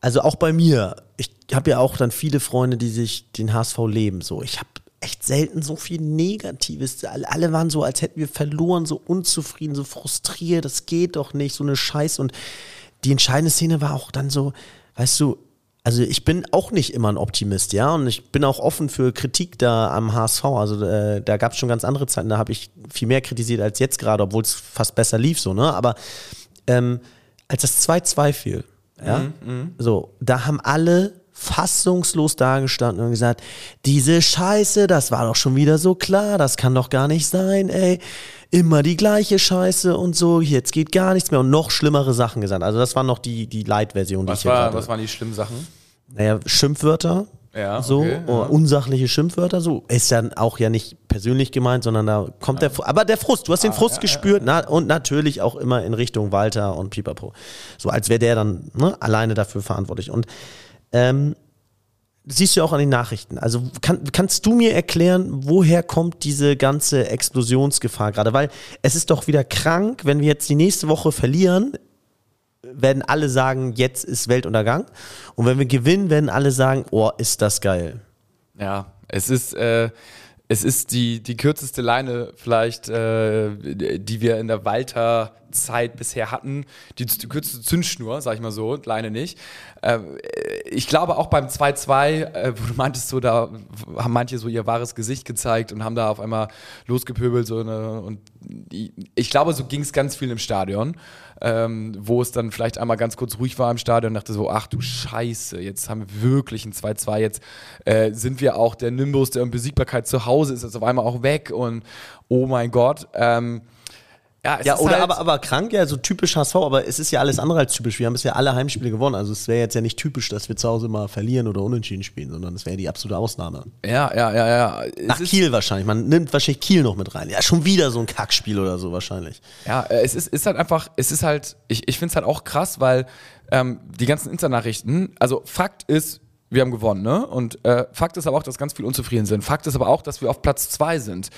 also auch bei mir, ich habe ja auch dann viele Freunde, die sich den HSV leben. So, ich habe echt selten so viel Negatives. Alle, waren so, als hätten wir verloren, so unzufrieden, so frustriert. Das geht doch nicht, so eine Scheiß. Und die entscheidende Szene war auch dann so, weißt du, also ich bin auch nicht immer ein Optimist, ja, und ich bin auch offen für Kritik da am HSV. Also äh, da gab es schon ganz andere Zeiten, da habe ich viel mehr kritisiert als jetzt gerade, obwohl es fast besser lief so, ne? Aber ähm, als das 2-2 fiel, ja, so, da haben alle fassungslos dagestanden und gesagt, diese Scheiße, das war doch schon wieder so klar, das kann doch gar nicht sein, ey. Immer die gleiche Scheiße und so, jetzt geht gar nichts mehr und noch schlimmere Sachen gesagt. Also das war noch die, die Light-Version, die ich hier war, gerade- was waren die schlimmen Sachen? naja, Schimpfwörter. Ja, so, okay, ja. oder unsachliche Schimpfwörter, so. Ist dann auch ja nicht persönlich gemeint, sondern da kommt der, Fr- aber der Frust, du hast den Frust gespürt, Na, und natürlich auch immer in Richtung Walter und Pipapo. So, als wäre der dann ne, alleine dafür verantwortlich. Und ähm, siehst du auch an den Nachrichten. Also kann, kannst du mir erklären, woher kommt diese ganze Explosionsgefahr gerade? Weil es ist doch wieder krank, wenn wir jetzt die nächste Woche verlieren, werden alle sagen, jetzt ist Weltuntergang. Und wenn wir gewinnen, werden alle sagen, oh, ist das geil. Ja, es ist, äh, es ist die, die kürzeste Leine vielleicht, äh, die wir in der Walter-Zeit bisher hatten. Die, kürzeste Zündschnur, sag ich mal so, Leine nicht. Äh, ich glaube auch beim 2-2, äh, wo du meintest, so, da haben manche so ihr wahres Gesicht gezeigt und haben da auf einmal losgepöbelt. So eine, und ich glaube, so ging es ganz viel im Stadion. Ähm, wo es dann vielleicht einmal ganz kurz ruhig war im Stadion und dachte so, ach du Scheiße, jetzt haben wir wirklich ein 2-2, jetzt äh, sind wir auch der Nimbus der Unbesiegbarkeit zu Hause, ist jetzt auf einmal auch weg und oh mein Gott. Ähm, ja, Ja, oder halt, aber, aber krank, ja, so typisch HSV, aber es ist ja alles andere als typisch. Wir haben bisher alle Heimspiele gewonnen. Also es wäre jetzt ja nicht typisch, dass wir zu Hause mal verlieren oder unentschieden spielen, sondern es wäre die absolute Ausnahme. ja, ja, ja, ja. Es Nach Kiel wahrscheinlich. Man nimmt wahrscheinlich Kiel noch mit rein. Ja, schon wieder so ein Kackspiel oder so wahrscheinlich. Ja, äh, es ist, ist halt einfach, es ist halt, ich, ich finde es halt auch krass, weil ähm, die ganzen Insta-Nachrichten, also Fakt ist, wir haben gewonnen, ne? Und äh, Fakt ist aber auch, dass ganz viel unzufrieden sind. Fakt ist aber auch, dass wir auf Platz zwei sind.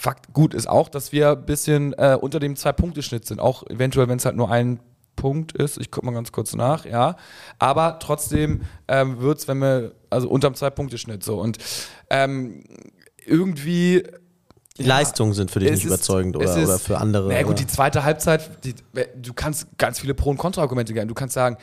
Fakt gut ist auch, dass wir ein bisschen äh, unter dem Zwei-Punkte-Schnitt sind. Auch eventuell, wenn es halt nur ein Punkt ist. Ich gucke mal ganz kurz nach, ja. Aber trotzdem ähm, wird es, wenn wir, also unterm Zwei-Punkte-Schnitt so. Und ähm, irgendwie Die Leistungen sind für dich nicht ist- überzeugend oder, ist- oder für andere. Na gut, oder? die zweite Halbzeit, die, du kannst ganz viele Pro- und Kontraargumente geben. Du kannst sagen,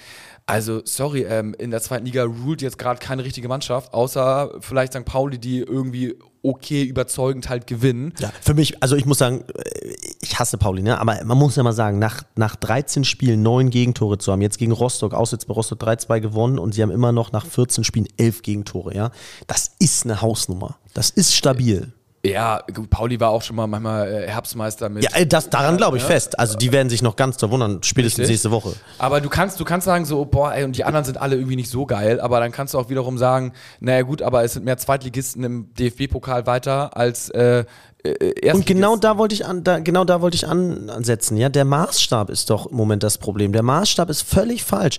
also sorry, ähm, in der zweiten Liga ruled jetzt gerade keine richtige Mannschaft, außer vielleicht St. Pauli, die irgendwie okay überzeugend halt gewinnen. Ja, für mich, also ich muss sagen, äh, ich hasse Pauli, ne? aber man muss ja mal sagen, nach, nach 13 Spielen neun Gegentore zu haben, jetzt gegen Rostock, auswärts bei Rostock 3-2 gewonnen und sie haben immer noch nach 14 Spielen elf Gegentore, ja. Das ist eine Hausnummer. Das ist stabil. Ja, gut, Pauli war auch schon mal manchmal äh, Herbstmeister mit. Ja, äh, das, daran glaube ich fest. Also die werden sich noch ganz da wundern, spätestens Richtig. nächste Woche. Aber du kannst, du kannst sagen so, boah, ey, und die anderen sind alle irgendwie nicht so geil, aber dann kannst du auch wiederum sagen, naja gut, aber es sind mehr Zweitligisten im DFB-Pokal weiter als äh, äh. Und genau da wollte ich an, da, genau da wollte ich an, ansetzen. Ja, der Maßstab ist doch im Moment das Problem. Der Maßstab ist völlig falsch.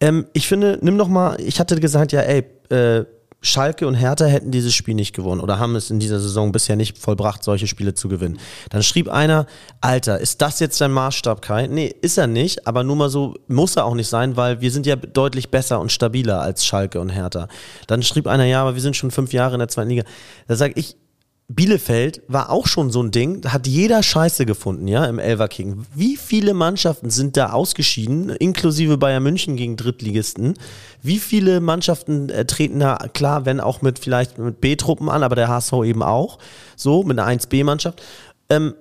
Ähm, ich finde, nimm doch mal, ich hatte gesagt, ja, ey, äh, Schalke und Hertha hätten dieses Spiel nicht gewonnen oder haben es in dieser Saison bisher nicht vollbracht, solche Spiele zu gewinnen. Dann schrieb einer, Alter, ist das jetzt dein Maßstab, Kai? Nee, ist er nicht, aber nur mal so, muss er auch nicht sein, weil wir sind ja deutlich besser und stabiler als Schalke und Hertha. Dann schrieb einer, ja, aber wir sind schon fünf Jahre in der zweiten Liga. Da sage ich, Bielefeld war auch schon so ein Ding, hat jeder Scheiße gefunden, ja, im Elver King. Wie viele Mannschaften sind da ausgeschieden, inklusive Bayern München gegen Drittligisten? Wie viele Mannschaften äh, treten da, klar, wenn auch mit vielleicht mit B-Truppen an, aber der HSV eben auch, so, mit einer 1B-Mannschaft. Ähm,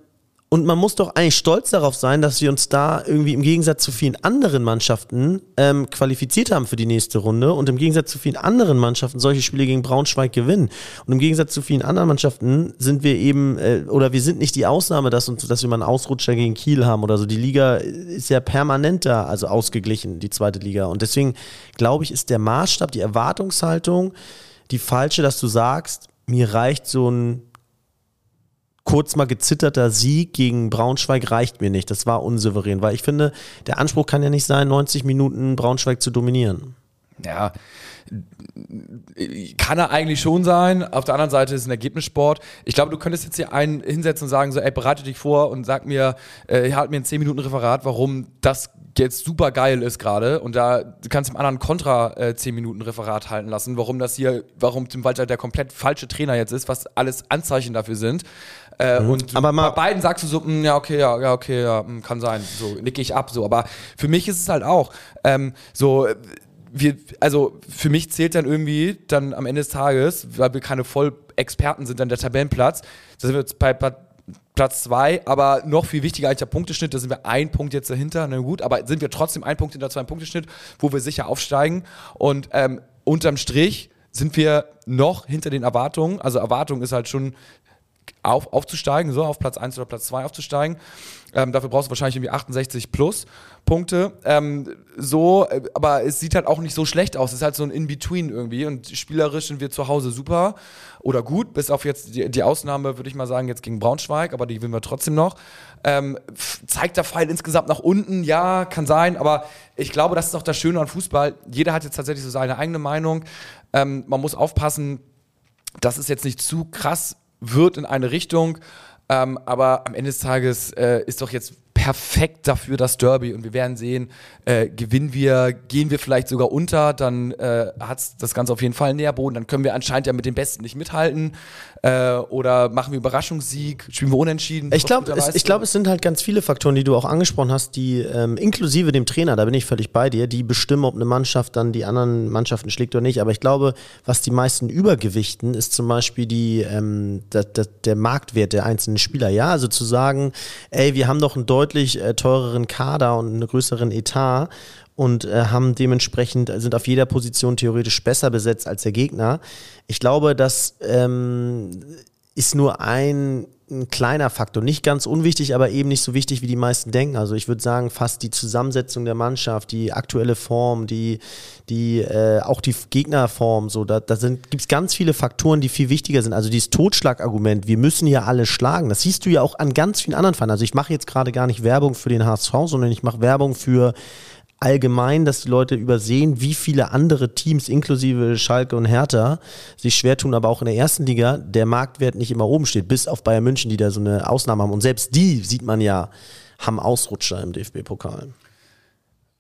und man muss doch eigentlich stolz darauf sein, dass wir uns da irgendwie im Gegensatz zu vielen anderen Mannschaften ähm, qualifiziert haben für die nächste Runde und im Gegensatz zu vielen anderen Mannschaften solche Spiele gegen Braunschweig gewinnen. Und im Gegensatz zu vielen anderen Mannschaften sind wir eben, äh, oder wir sind nicht die Ausnahme, dass, uns, dass wir mal einen Ausrutscher gegen Kiel haben oder so. Die Liga ist ja permanent da, also ausgeglichen, die zweite Liga. Und deswegen glaube ich, ist der Maßstab, die Erwartungshaltung die falsche, dass du sagst, mir reicht so ein kurz mal gezitterter Sieg gegen Braunschweig reicht mir nicht. Das war unsouverän, weil ich finde, der Anspruch kann ja nicht sein, 90 Minuten Braunschweig zu dominieren. Ja, kann er eigentlich schon sein. Auf der anderen Seite ist es ein Ergebnissport. Ich glaube, du könntest jetzt hier einen hinsetzen und sagen, so, ey, bereite dich vor und sag mir, äh, halt mir ein 10 Minuten Referat, warum das jetzt super geil ist gerade. Und da du kannst dem anderen Kontra äh, 10 Minuten Referat halten lassen, warum das hier, warum Tim Walter der komplett falsche Trainer jetzt ist, was alles Anzeichen dafür sind. Äh, mhm. Und aber bei beiden sagst du so, mh, hm, ja, okay, ja, ja, okay, ja, mh, hm, kann sein. So, nicke ich ab, so. Aber für mich ist es halt auch ähm, so, wir, also für mich zählt dann irgendwie dann am Ende des Tages, weil wir keine Vollexperten sind, dann der Tabellenplatz. Da sind wir jetzt bei Platz zwei, aber noch viel wichtiger als der Punkteschnitt, da sind wir ein Punkt jetzt dahinter, na gut, aber sind wir trotzdem ein Punkt hinter zwei Punkteschnitt, wo wir sicher aufsteigen und ähm, unterm Strich sind wir noch hinter den Erwartungen. Also Erwartung ist halt schon auf, aufzusteigen, so auf Platz 1 oder Platz 2 aufzusteigen. Ähm, dafür brauchst du wahrscheinlich irgendwie 68 plus Punkte. Ähm, so, äh, aber es sieht halt auch nicht so schlecht aus. Es ist halt so ein In-Between irgendwie. Und spielerisch sind wir zu Hause super oder gut, bis auf jetzt die, die Ausnahme, würde ich mal sagen, jetzt gegen Braunschweig, aber die gewinnen wir trotzdem noch. Ähm, zeigt der Pfeil insgesamt nach unten? Ja, kann sein, aber ich glaube, das ist auch das Schöne an Fußball. Jeder hat jetzt tatsächlich so seine eigene Meinung. Ähm, man muss aufpassen, dass es jetzt nicht zu krass wird in eine Richtung. Ähm, aber am Ende des Tages äh, ist doch jetzt perfekt dafür das Derby und wir werden sehen, äh, gewinnen wir, gehen wir vielleicht sogar unter, dann äh, hat das Ganze auf jeden Fall einen Nährboden, dann können wir anscheinend ja mit den Besten nicht mithalten äh, oder machen wir Überraschungssieg, spielen wir unentschieden. Ich glaube, es, glaub, es sind halt ganz viele Faktoren, die du auch angesprochen hast, die ähm, inklusive dem Trainer, da bin ich völlig bei dir, die bestimmen, ob eine Mannschaft dann die anderen Mannschaften schlägt oder nicht. Aber ich glaube, was die meisten übergewichten, ist zum Beispiel die, ähm, der, der, der Marktwert der einzelnen Spieler. Ja, also zu sagen, ey, wir haben doch einen deutlich äh, teureren Kader und einen größeren Etat und äh, haben dementsprechend, sind auf jeder Position theoretisch besser besetzt als der Gegner. Ich glaube, das ähm, ist nur ein, ein, kleiner Faktor. Nicht ganz unwichtig, aber eben nicht so wichtig, wie die meisten denken. Also ich würde sagen, fast die Zusammensetzung der Mannschaft, die aktuelle Form, die, die äh, auch die Gegnerform, so, da, da gibt es ganz viele Faktoren, die viel wichtiger sind. Also dieses Totschlagargument, wir müssen ja alle schlagen, das siehst du ja auch an ganz vielen anderen Vereinen. Also ich mache jetzt gerade gar nicht Werbung für den HSV, sondern ich mache Werbung für allgemein, dass die Leute übersehen, wie viele andere Teams, inklusive Schalke und Hertha, sich schwer tun, aber auch in der ersten Liga der Marktwert nicht immer oben steht, bis auf Bayern München, die da so eine Ausnahme haben. Und selbst die, sieht man ja, haben Ausrutscher im DFB-Pokal.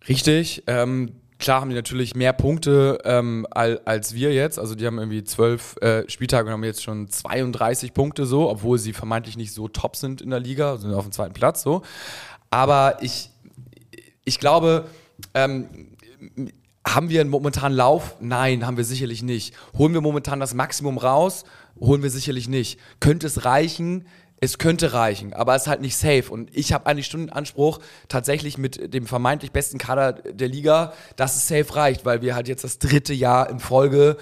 Richtig. Ähm, klar haben die natürlich mehr Punkte ähm, als wir jetzt. Also die haben irgendwie zwölf äh, Spieltage und haben jetzt schon 32 Punkte so, obwohl sie vermeintlich nicht so top sind in der Liga, sind auf dem zweiten Platz so. Aber ich, ich glaube, ähm, haben wir einen momentanen Lauf? Nein, haben wir sicherlich nicht. Holen wir momentan das Maximum raus? Holen wir sicherlich nicht. Könnte es reichen? Es könnte reichen, aber es ist halt nicht safe. Und ich habe eigentlich Stundenanspruch tatsächlich mit dem vermeintlich besten Kader der Liga, dass es safe reicht, weil wir halt jetzt das dritte Jahr in Folge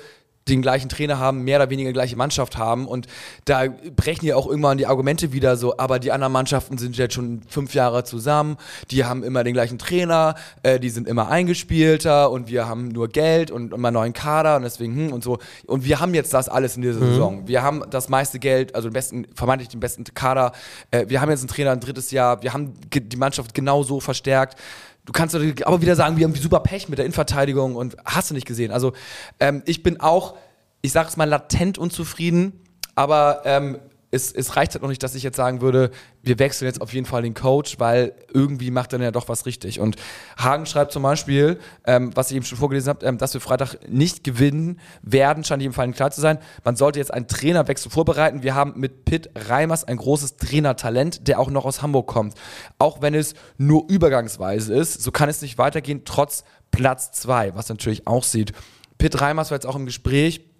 den gleichen Trainer haben, mehr oder weniger die gleiche Mannschaft haben und da brechen ja auch irgendwann die Argumente wieder so, aber die anderen Mannschaften sind jetzt schon fünf Jahre zusammen, die haben immer den gleichen Trainer, äh, die sind immer eingespielter und wir haben nur Geld und immer neuen Kader und deswegen hm, und so und wir haben jetzt das alles in dieser mhm. Saison. Wir haben das meiste Geld, also den besten, vermeintlich den besten Kader. Äh, wir haben jetzt einen Trainer ein drittes Jahr, wir haben die Mannschaft genauso verstärkt du kannst aber wieder sagen, wir haben super Pech mit der Innenverteidigung und hast du nicht gesehen. Also ähm, ich bin auch ich sage es mal, latent unzufrieden, aber ähm, es, es reicht halt noch nicht, dass ich jetzt sagen würde, wir wechseln jetzt auf jeden Fall den Coach, weil irgendwie macht er ja doch was richtig. Und Hagen schreibt zum Beispiel, ähm, was ich eben schon vorgelesen habe, ähm, dass wir Freitag nicht gewinnen werden, scheint jedem Fall klar zu sein. Man sollte jetzt einen Trainerwechsel vorbereiten. Wir haben mit Pitt Reimers ein großes Trainertalent, der auch noch aus Hamburg kommt. Auch wenn es nur übergangsweise ist, so kann es nicht weitergehen, trotz Platz zwei, was natürlich auch sieht. Pitt Reimers war jetzt auch im Gespräch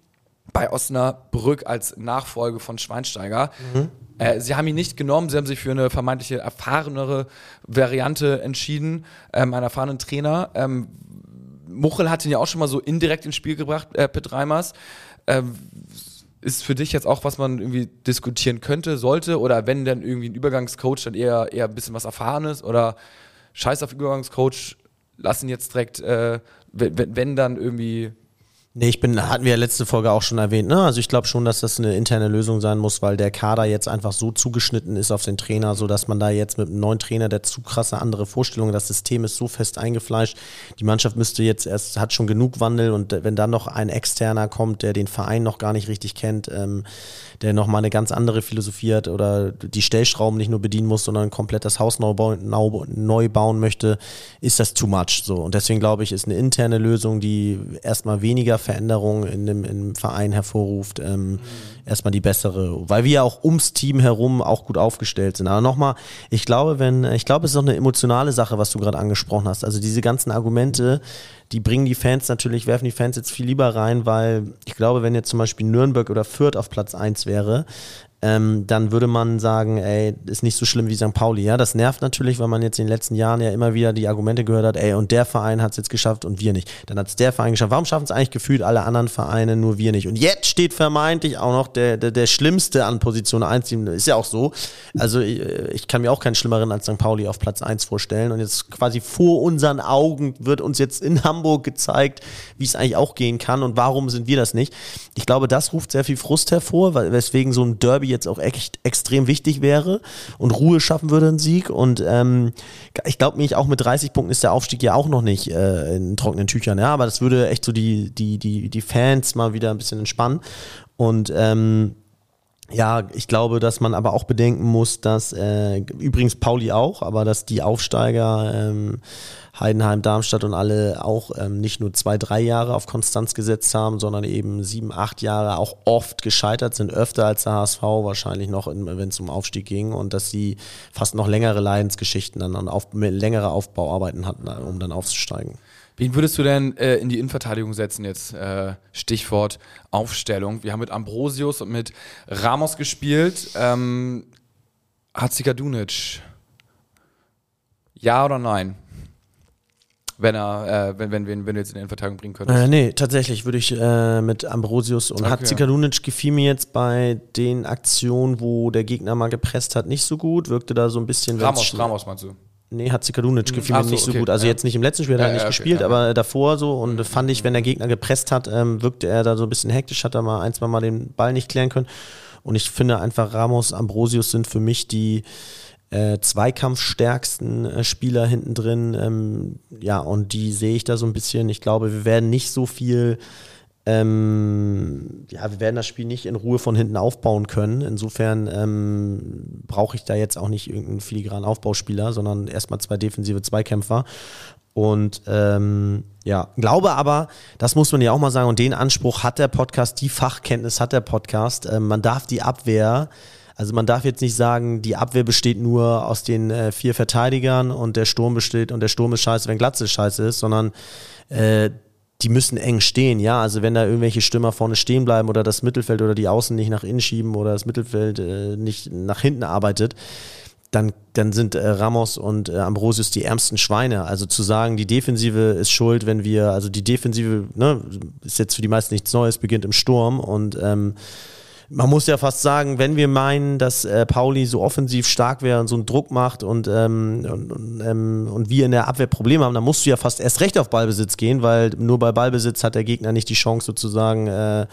bei Osnabrück als Nachfolge von Schweinsteiger. Mhm. Äh, sie haben ihn nicht genommen, sie haben sich für eine vermeintliche erfahrenere Variante entschieden, ähm, einen erfahrenen Trainer. Ähm, Muchel hat ihn ja auch schon mal so indirekt ins Spiel gebracht, äh, Pitt Reimers. Ähm, ist für dich jetzt auch, was man irgendwie diskutieren könnte, sollte? Oder wenn dann irgendwie ein Übergangscoach dann eher, eher ein bisschen was Erfahrenes? Oder scheiß auf Übergangscoach, lass ihn jetzt direkt, äh, wenn, wenn dann irgendwie Nee, ich bin, hatten wir ja letzte Folge auch schon erwähnt, ne? Also ich glaube schon, dass das eine interne Lösung sein muss, weil der Kader jetzt einfach so zugeschnitten ist auf den Trainer, so dass man da jetzt mit einem neuen Trainer, der zu krasse andere Vorstellungen, das System ist so fest eingefleischt. Die Mannschaft müsste jetzt erst, hat schon genug Wandel und wenn dann noch ein Externer kommt, der den Verein noch gar nicht richtig kennt, ähm, der nochmal eine ganz andere Philosophie hat oder die Stellschrauben nicht nur bedienen muss, sondern komplett das Haus neu bauen, neu bauen möchte, ist das too much, so. Und deswegen glaube ich, ist eine interne Lösung, die erstmal weniger Veränderungen in dem, im Verein hervorruft, ähm, mhm. erstmal die bessere, weil wir ja auch ums Team herum auch gut aufgestellt sind. Aber nochmal, ich glaube, wenn, ich glaube, es ist auch eine emotionale Sache, was du gerade angesprochen hast. Also diese ganzen Argumente, die bringen die Fans natürlich, werfen die Fans jetzt viel lieber rein, weil ich glaube, wenn jetzt zum Beispiel Nürnberg oder Fürth auf Platz 1 wäre, ähm, dann würde man sagen, ey, ist nicht so schlimm wie St. Pauli. Ja, das nervt natürlich, weil man jetzt in den letzten Jahren ja immer wieder die Argumente gehört hat, ey, und der Verein hat es jetzt geschafft und wir nicht. Dann hat es der Verein geschafft. Warum schaffen es eigentlich gefühlt alle anderen Vereine, nur wir nicht? Und jetzt steht vermeintlich auch noch der, der, der Schlimmste an Position 1. Ist ja auch so. Also ich, ich kann mir auch keinen Schlimmeren als St. Pauli auf Platz 1 vorstellen. Und jetzt quasi vor unseren Augen wird uns jetzt in Hamburg gezeigt, wie es eigentlich auch gehen kann und warum sind wir das nicht. Ich glaube, das ruft sehr viel Frust hervor, weil, weswegen so ein Derby jetzt auch echt extrem wichtig wäre und Ruhe schaffen würde, ein Sieg. Und ähm, ich glaube mich, auch mit 30 Punkten ist der Aufstieg ja auch noch nicht äh, in trockenen Tüchern, ja, aber das würde echt so die, die, die, die Fans mal wieder ein bisschen entspannen. Und ähm, ja, ich glaube, dass man aber auch bedenken muss, dass äh, übrigens Pauli auch, aber dass die Aufsteiger ähm, Heidenheim, Darmstadt und alle auch ähm, nicht nur zwei, drei Jahre auf Konstanz gesetzt haben, sondern eben sieben, acht Jahre auch oft gescheitert sind, öfter als der HSV wahrscheinlich noch, wenn es um Aufstieg ging und dass sie fast noch längere Leidensgeschichten dann und auf, längere Aufbauarbeiten hatten, um dann aufzusteigen. Wen würdest du denn äh, in die Innenverteidigung setzen jetzt? Äh, Stichwort Aufstellung. Wir haben mit Ambrosius und mit Ramos gespielt. Ähm, Dunic. Ja oder nein? Wenn er, äh, wenn, wenn, wenn, wenn du jetzt in die Innenverteidigung bringen könntest? Äh, nee, tatsächlich würde ich äh, mit Ambrosius und okay. Hatzikadunic gefiel mir jetzt bei den Aktionen, wo der Gegner mal gepresst hat, nicht so gut. Wirkte da so ein bisschen. Ramos, Ramos meinst du? Nee, Hatzikadunic hm. gefiel mir so, nicht so okay. gut. Also ja. jetzt nicht im letzten Spiel, hat er ja, nicht ja, okay, gespielt, aber davor so. Und mhm. fand ich, wenn der Gegner gepresst hat, ähm, wirkte er da so ein bisschen hektisch, hat er mal ein, zwei Mal den Ball nicht klären können. Und ich finde einfach, Ramos, Ambrosius sind für mich die äh, zweikampfstärksten äh, Spieler hinten drin. Ähm, ja, und die sehe ich da so ein bisschen. Ich glaube, wir werden nicht so viel. Ähm, ja, wir werden das Spiel nicht in Ruhe von hinten aufbauen können. Insofern ähm, brauche ich da jetzt auch nicht irgendeinen filigranen Aufbauspieler, sondern erstmal zwei defensive Zweikämpfer. Und ähm, ja, glaube aber, das muss man ja auch mal sagen, und den Anspruch hat der Podcast, die Fachkenntnis hat der Podcast. Ähm, man darf die Abwehr also man darf jetzt nicht sagen, die Abwehr besteht nur aus den äh, vier Verteidigern und der Sturm besteht und der Sturm ist scheiße, wenn Glatze scheiße ist, sondern äh, die müssen eng stehen, ja. Also wenn da irgendwelche Stürmer vorne stehen bleiben oder das Mittelfeld oder die Außen nicht nach innen schieben oder das Mittelfeld äh, nicht nach hinten arbeitet, dann, dann sind äh, Ramos und äh, Ambrosius die ärmsten Schweine. Also zu sagen, die Defensive ist schuld, wenn wir, also die Defensive, ne, ist jetzt für die meisten nichts Neues, beginnt im Sturm und ähm, man muss ja fast sagen, wenn wir meinen, dass äh, Pauli so offensiv stark wäre und so einen Druck macht und, ähm, und, und, ähm, und wir in der Abwehr Probleme haben, dann musst du ja fast erst recht auf Ballbesitz gehen, weil nur bei Ballbesitz hat der Gegner nicht die Chance sozusagen äh,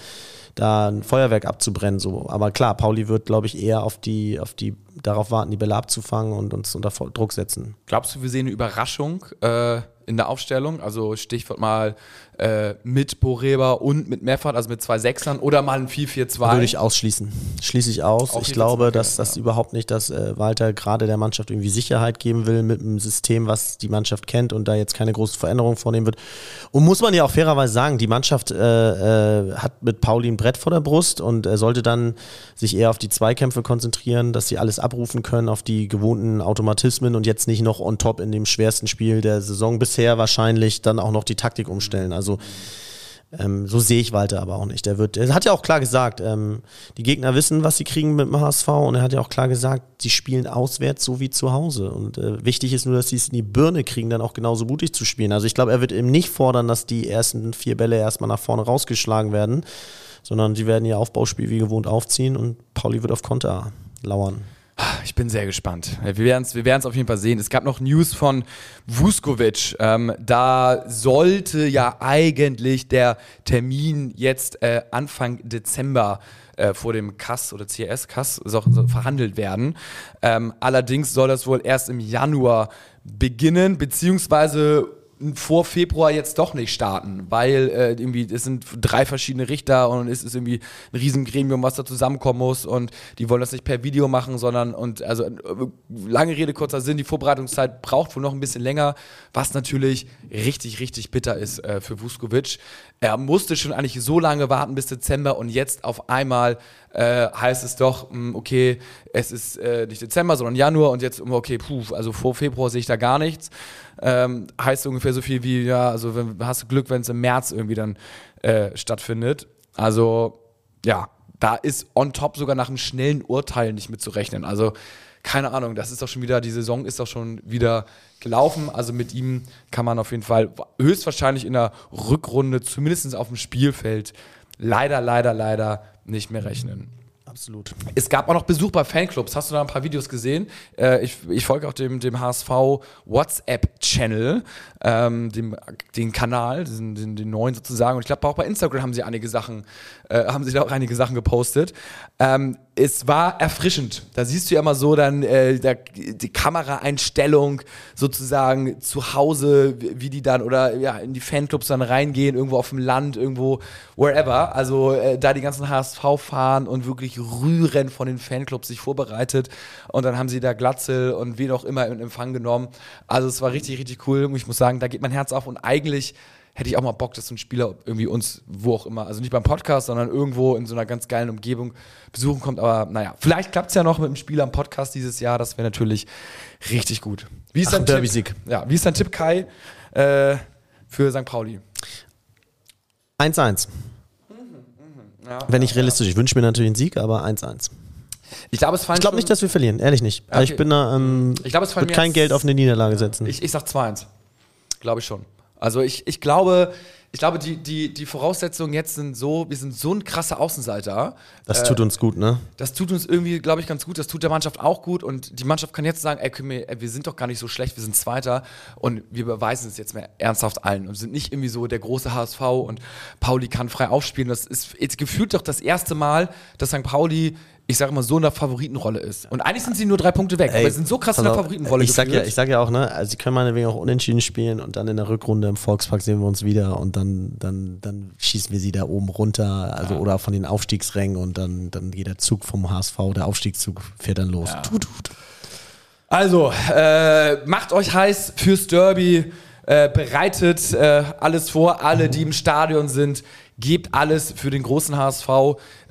da ein Feuerwerk abzubrennen. So. Aber klar, Pauli wird, glaube ich, eher auf die, auf die, darauf warten, die Bälle abzufangen und uns unter Druck setzen. Glaubst du, wir sehen eine Überraschung? Äh in der Aufstellung. Also Stichwort mal äh, mit Boreba und mit Meffert, also mit zwei Sechsern oder mal ein 4-4-2. Würde ich ausschließen. Schließe ich aus. Auch ich glaube, dass das ja. überhaupt nicht, dass äh, Walter gerade der Mannschaft irgendwie Sicherheit geben will mit einem System, was die Mannschaft kennt und da jetzt keine große Veränderung vornehmen wird. Und muss man ja auch fairerweise sagen, die Mannschaft äh, äh, hat mit Pauli ein Brett vor der Brust und er sollte dann sich eher auf die Zweikämpfe konzentrieren, dass sie alles abrufen können, auf die gewohnten Automatismen und jetzt nicht noch on top in dem schwersten Spiel der Saison bisher wahrscheinlich dann auch noch die Taktik umstellen. Also ähm, so sehe ich Walter aber auch nicht. Der wird, er hat ja auch klar gesagt, ähm, die Gegner wissen, was sie kriegen mit dem HSV und er hat ja auch klar gesagt, sie spielen auswärts so wie zu Hause. Und äh, wichtig ist nur, dass sie es in die Birne kriegen, dann auch genauso mutig zu spielen. Also ich glaube, er wird eben nicht fordern, dass die ersten vier Bälle erstmal nach vorne rausgeschlagen werden, sondern sie werden ihr Aufbauspiel wie gewohnt aufziehen und Pauli wird auf Konter lauern. Ich bin sehr gespannt. Wir werden es wir auf jeden Fall sehen. Es gab noch News von Vuskovic. Ähm, da sollte ja eigentlich der Termin jetzt äh, Anfang Dezember äh, vor dem Kass oder CRS Kass so, so verhandelt werden. Ähm, allerdings soll das wohl erst im Januar beginnen, beziehungsweise vor Februar jetzt doch nicht starten, weil äh, irgendwie es sind drei verschiedene Richter und es ist irgendwie ein Riesengremium, was da zusammenkommen muss und die wollen das nicht per Video machen, sondern und also äh, lange Rede kurzer Sinn, die Vorbereitungszeit braucht wohl noch ein bisschen länger, was natürlich richtig richtig bitter ist äh, für Vuskovic. Er musste schon eigentlich so lange warten bis Dezember und jetzt auf einmal äh, heißt es doch, mh, okay, es ist äh, nicht Dezember, sondern Januar und jetzt, mh, okay, puh, also vor Februar sehe ich da gar nichts. Ähm, heißt ungefähr so viel wie, ja, also wenn, hast du Glück, wenn es im März irgendwie dann äh, stattfindet. Also, ja, da ist on top sogar nach einem schnellen Urteil nicht mitzurechnen. Also, keine Ahnung, das ist doch schon wieder, die Saison ist doch schon wieder gelaufen. Also mit ihm kann man auf jeden Fall höchstwahrscheinlich in der Rückrunde, zumindest auf dem Spielfeld, leider, leider, leider nicht mehr rechnen. Absolut. Es gab auch noch Besuch bei Fanclubs. Hast du da ein paar Videos gesehen? Äh, ich, ich folge auch dem, dem HSV WhatsApp-Channel, ähm, dem den Kanal, den, den, den neuen sozusagen. Und ich glaube, auch bei Instagram haben sie einige Sachen, äh, haben sie da auch einige Sachen gepostet. Ähm, es war erfrischend. Da siehst du ja immer so dann äh, der, die Kameraeinstellung sozusagen zu Hause, wie wie die dann oder ja in die Fanclubs dann reingehen, irgendwo auf dem Land, irgendwo wherever. Also äh, da die ganzen HSV fahren und wirklich rühren von den Fanclubs sich vorbereitet und dann haben sie da Glatzel und wen auch immer in Empfang genommen. Also es war richtig, richtig cool. Ich muss sagen, da geht mein Herz auf und eigentlich hätte ich auch mal Bock, dass so ein Spieler irgendwie uns, wo auch immer, also nicht beim Podcast, sondern irgendwo in so einer ganz geilen Umgebung besuchen kommt. Aber naja, vielleicht klappt es ja noch mit dem Spieler am Podcast dieses Jahr. Das wäre natürlich richtig gut. Wie ist Ach, dein? Derby-Sieg. Ja, wie ist dein Tipp, Kai, äh, für St. Pauli? 1-1. Wenn nicht realistisch. Ich wünsche mir natürlich einen Sieg, aber 1-1. Ich glaube, es fallen Ich glaube schon- nicht, dass wir verlieren, ehrlich nicht. Also Okay. Ich bin da, ähm, Ich glaube, es fallen wird mir kein Geld auf eine Niederlage setzen. Ich, ich sag 2-1. Glaube ich schon. Also ich, ich glaube, ich glaube, die, die, die Voraussetzungen jetzt sind so, wir sind so ein krasser Außenseiter. das tut uns gut, ne? Das tut uns irgendwie, glaube ich, ganz gut. Das tut der Mannschaft auch gut. Und die Mannschaft kann jetzt sagen, ey, wir, ey, wir sind doch gar nicht so schlecht, wir sind Zweiter. Und wir beweisen es jetzt mehr ernsthaft allen. Und sind nicht irgendwie so der große HSV und Pauli kann frei aufspielen. Das ist jetzt gefühlt doch das erste Mal, dass St. Pauli, ich sage mal, so in der Favoritenrolle ist. Und eigentlich sind sie nur drei Punkte weg. aber sie sind so krass in der Favoritenrolle ich sag ja, ich sag ja auch, ne, also sie können meinetwegen auch unentschieden spielen und dann in der Rückrunde im Volkspark sehen wir uns wieder und dann, dann, dann schießen wir sie da oben runter, also oder von den Aufstiegsrängen und dann, dann geht der Zug vom HSV, der Aufstiegszug fährt dann los. Tut, tut. Also, äh, macht euch heiß fürs Derby, äh, bereitet äh, alles vor, alle, die im Stadion sind, gebt alles für den großen HSV,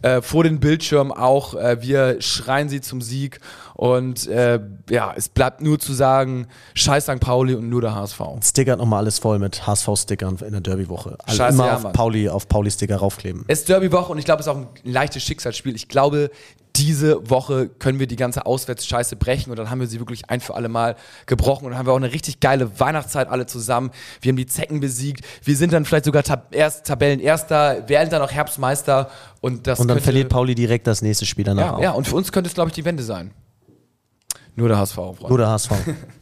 äh, vor den Bildschirmen auch. Äh, wir schreien sie zum Sieg und äh, ja, es bleibt nur zu sagen, scheiß St. Pauli und nur der HSV. Stickert nochmal alles voll mit HSV-Stickern in der Derby-Woche. Also Scheiße, immer ja, auf Mann. Pauli, auf Pauli-Sticker raufkleben. Es ist Derby-Woche und ich glaube, es ist auch ein leichtes Schicksalsspiel. Ich glaube, diese Woche können wir die ganze Auswärtsscheiße brechen und dann haben wir sie wirklich ein für alle Mal gebrochen und dann haben wir auch eine richtig geile Weihnachtszeit alle zusammen. Wir haben die Zecken besiegt. Wir sind dann vielleicht sogar Tab erst Tabellenerster, werden dann auch Herbstmeister und das Und dann könnte, verliert Pauli direkt das nächste Spiel danach ja, auch. ja, und für uns könnte es, glaube ich, die Wende sein. Nur der HSV, Freunde. Nur der HSV.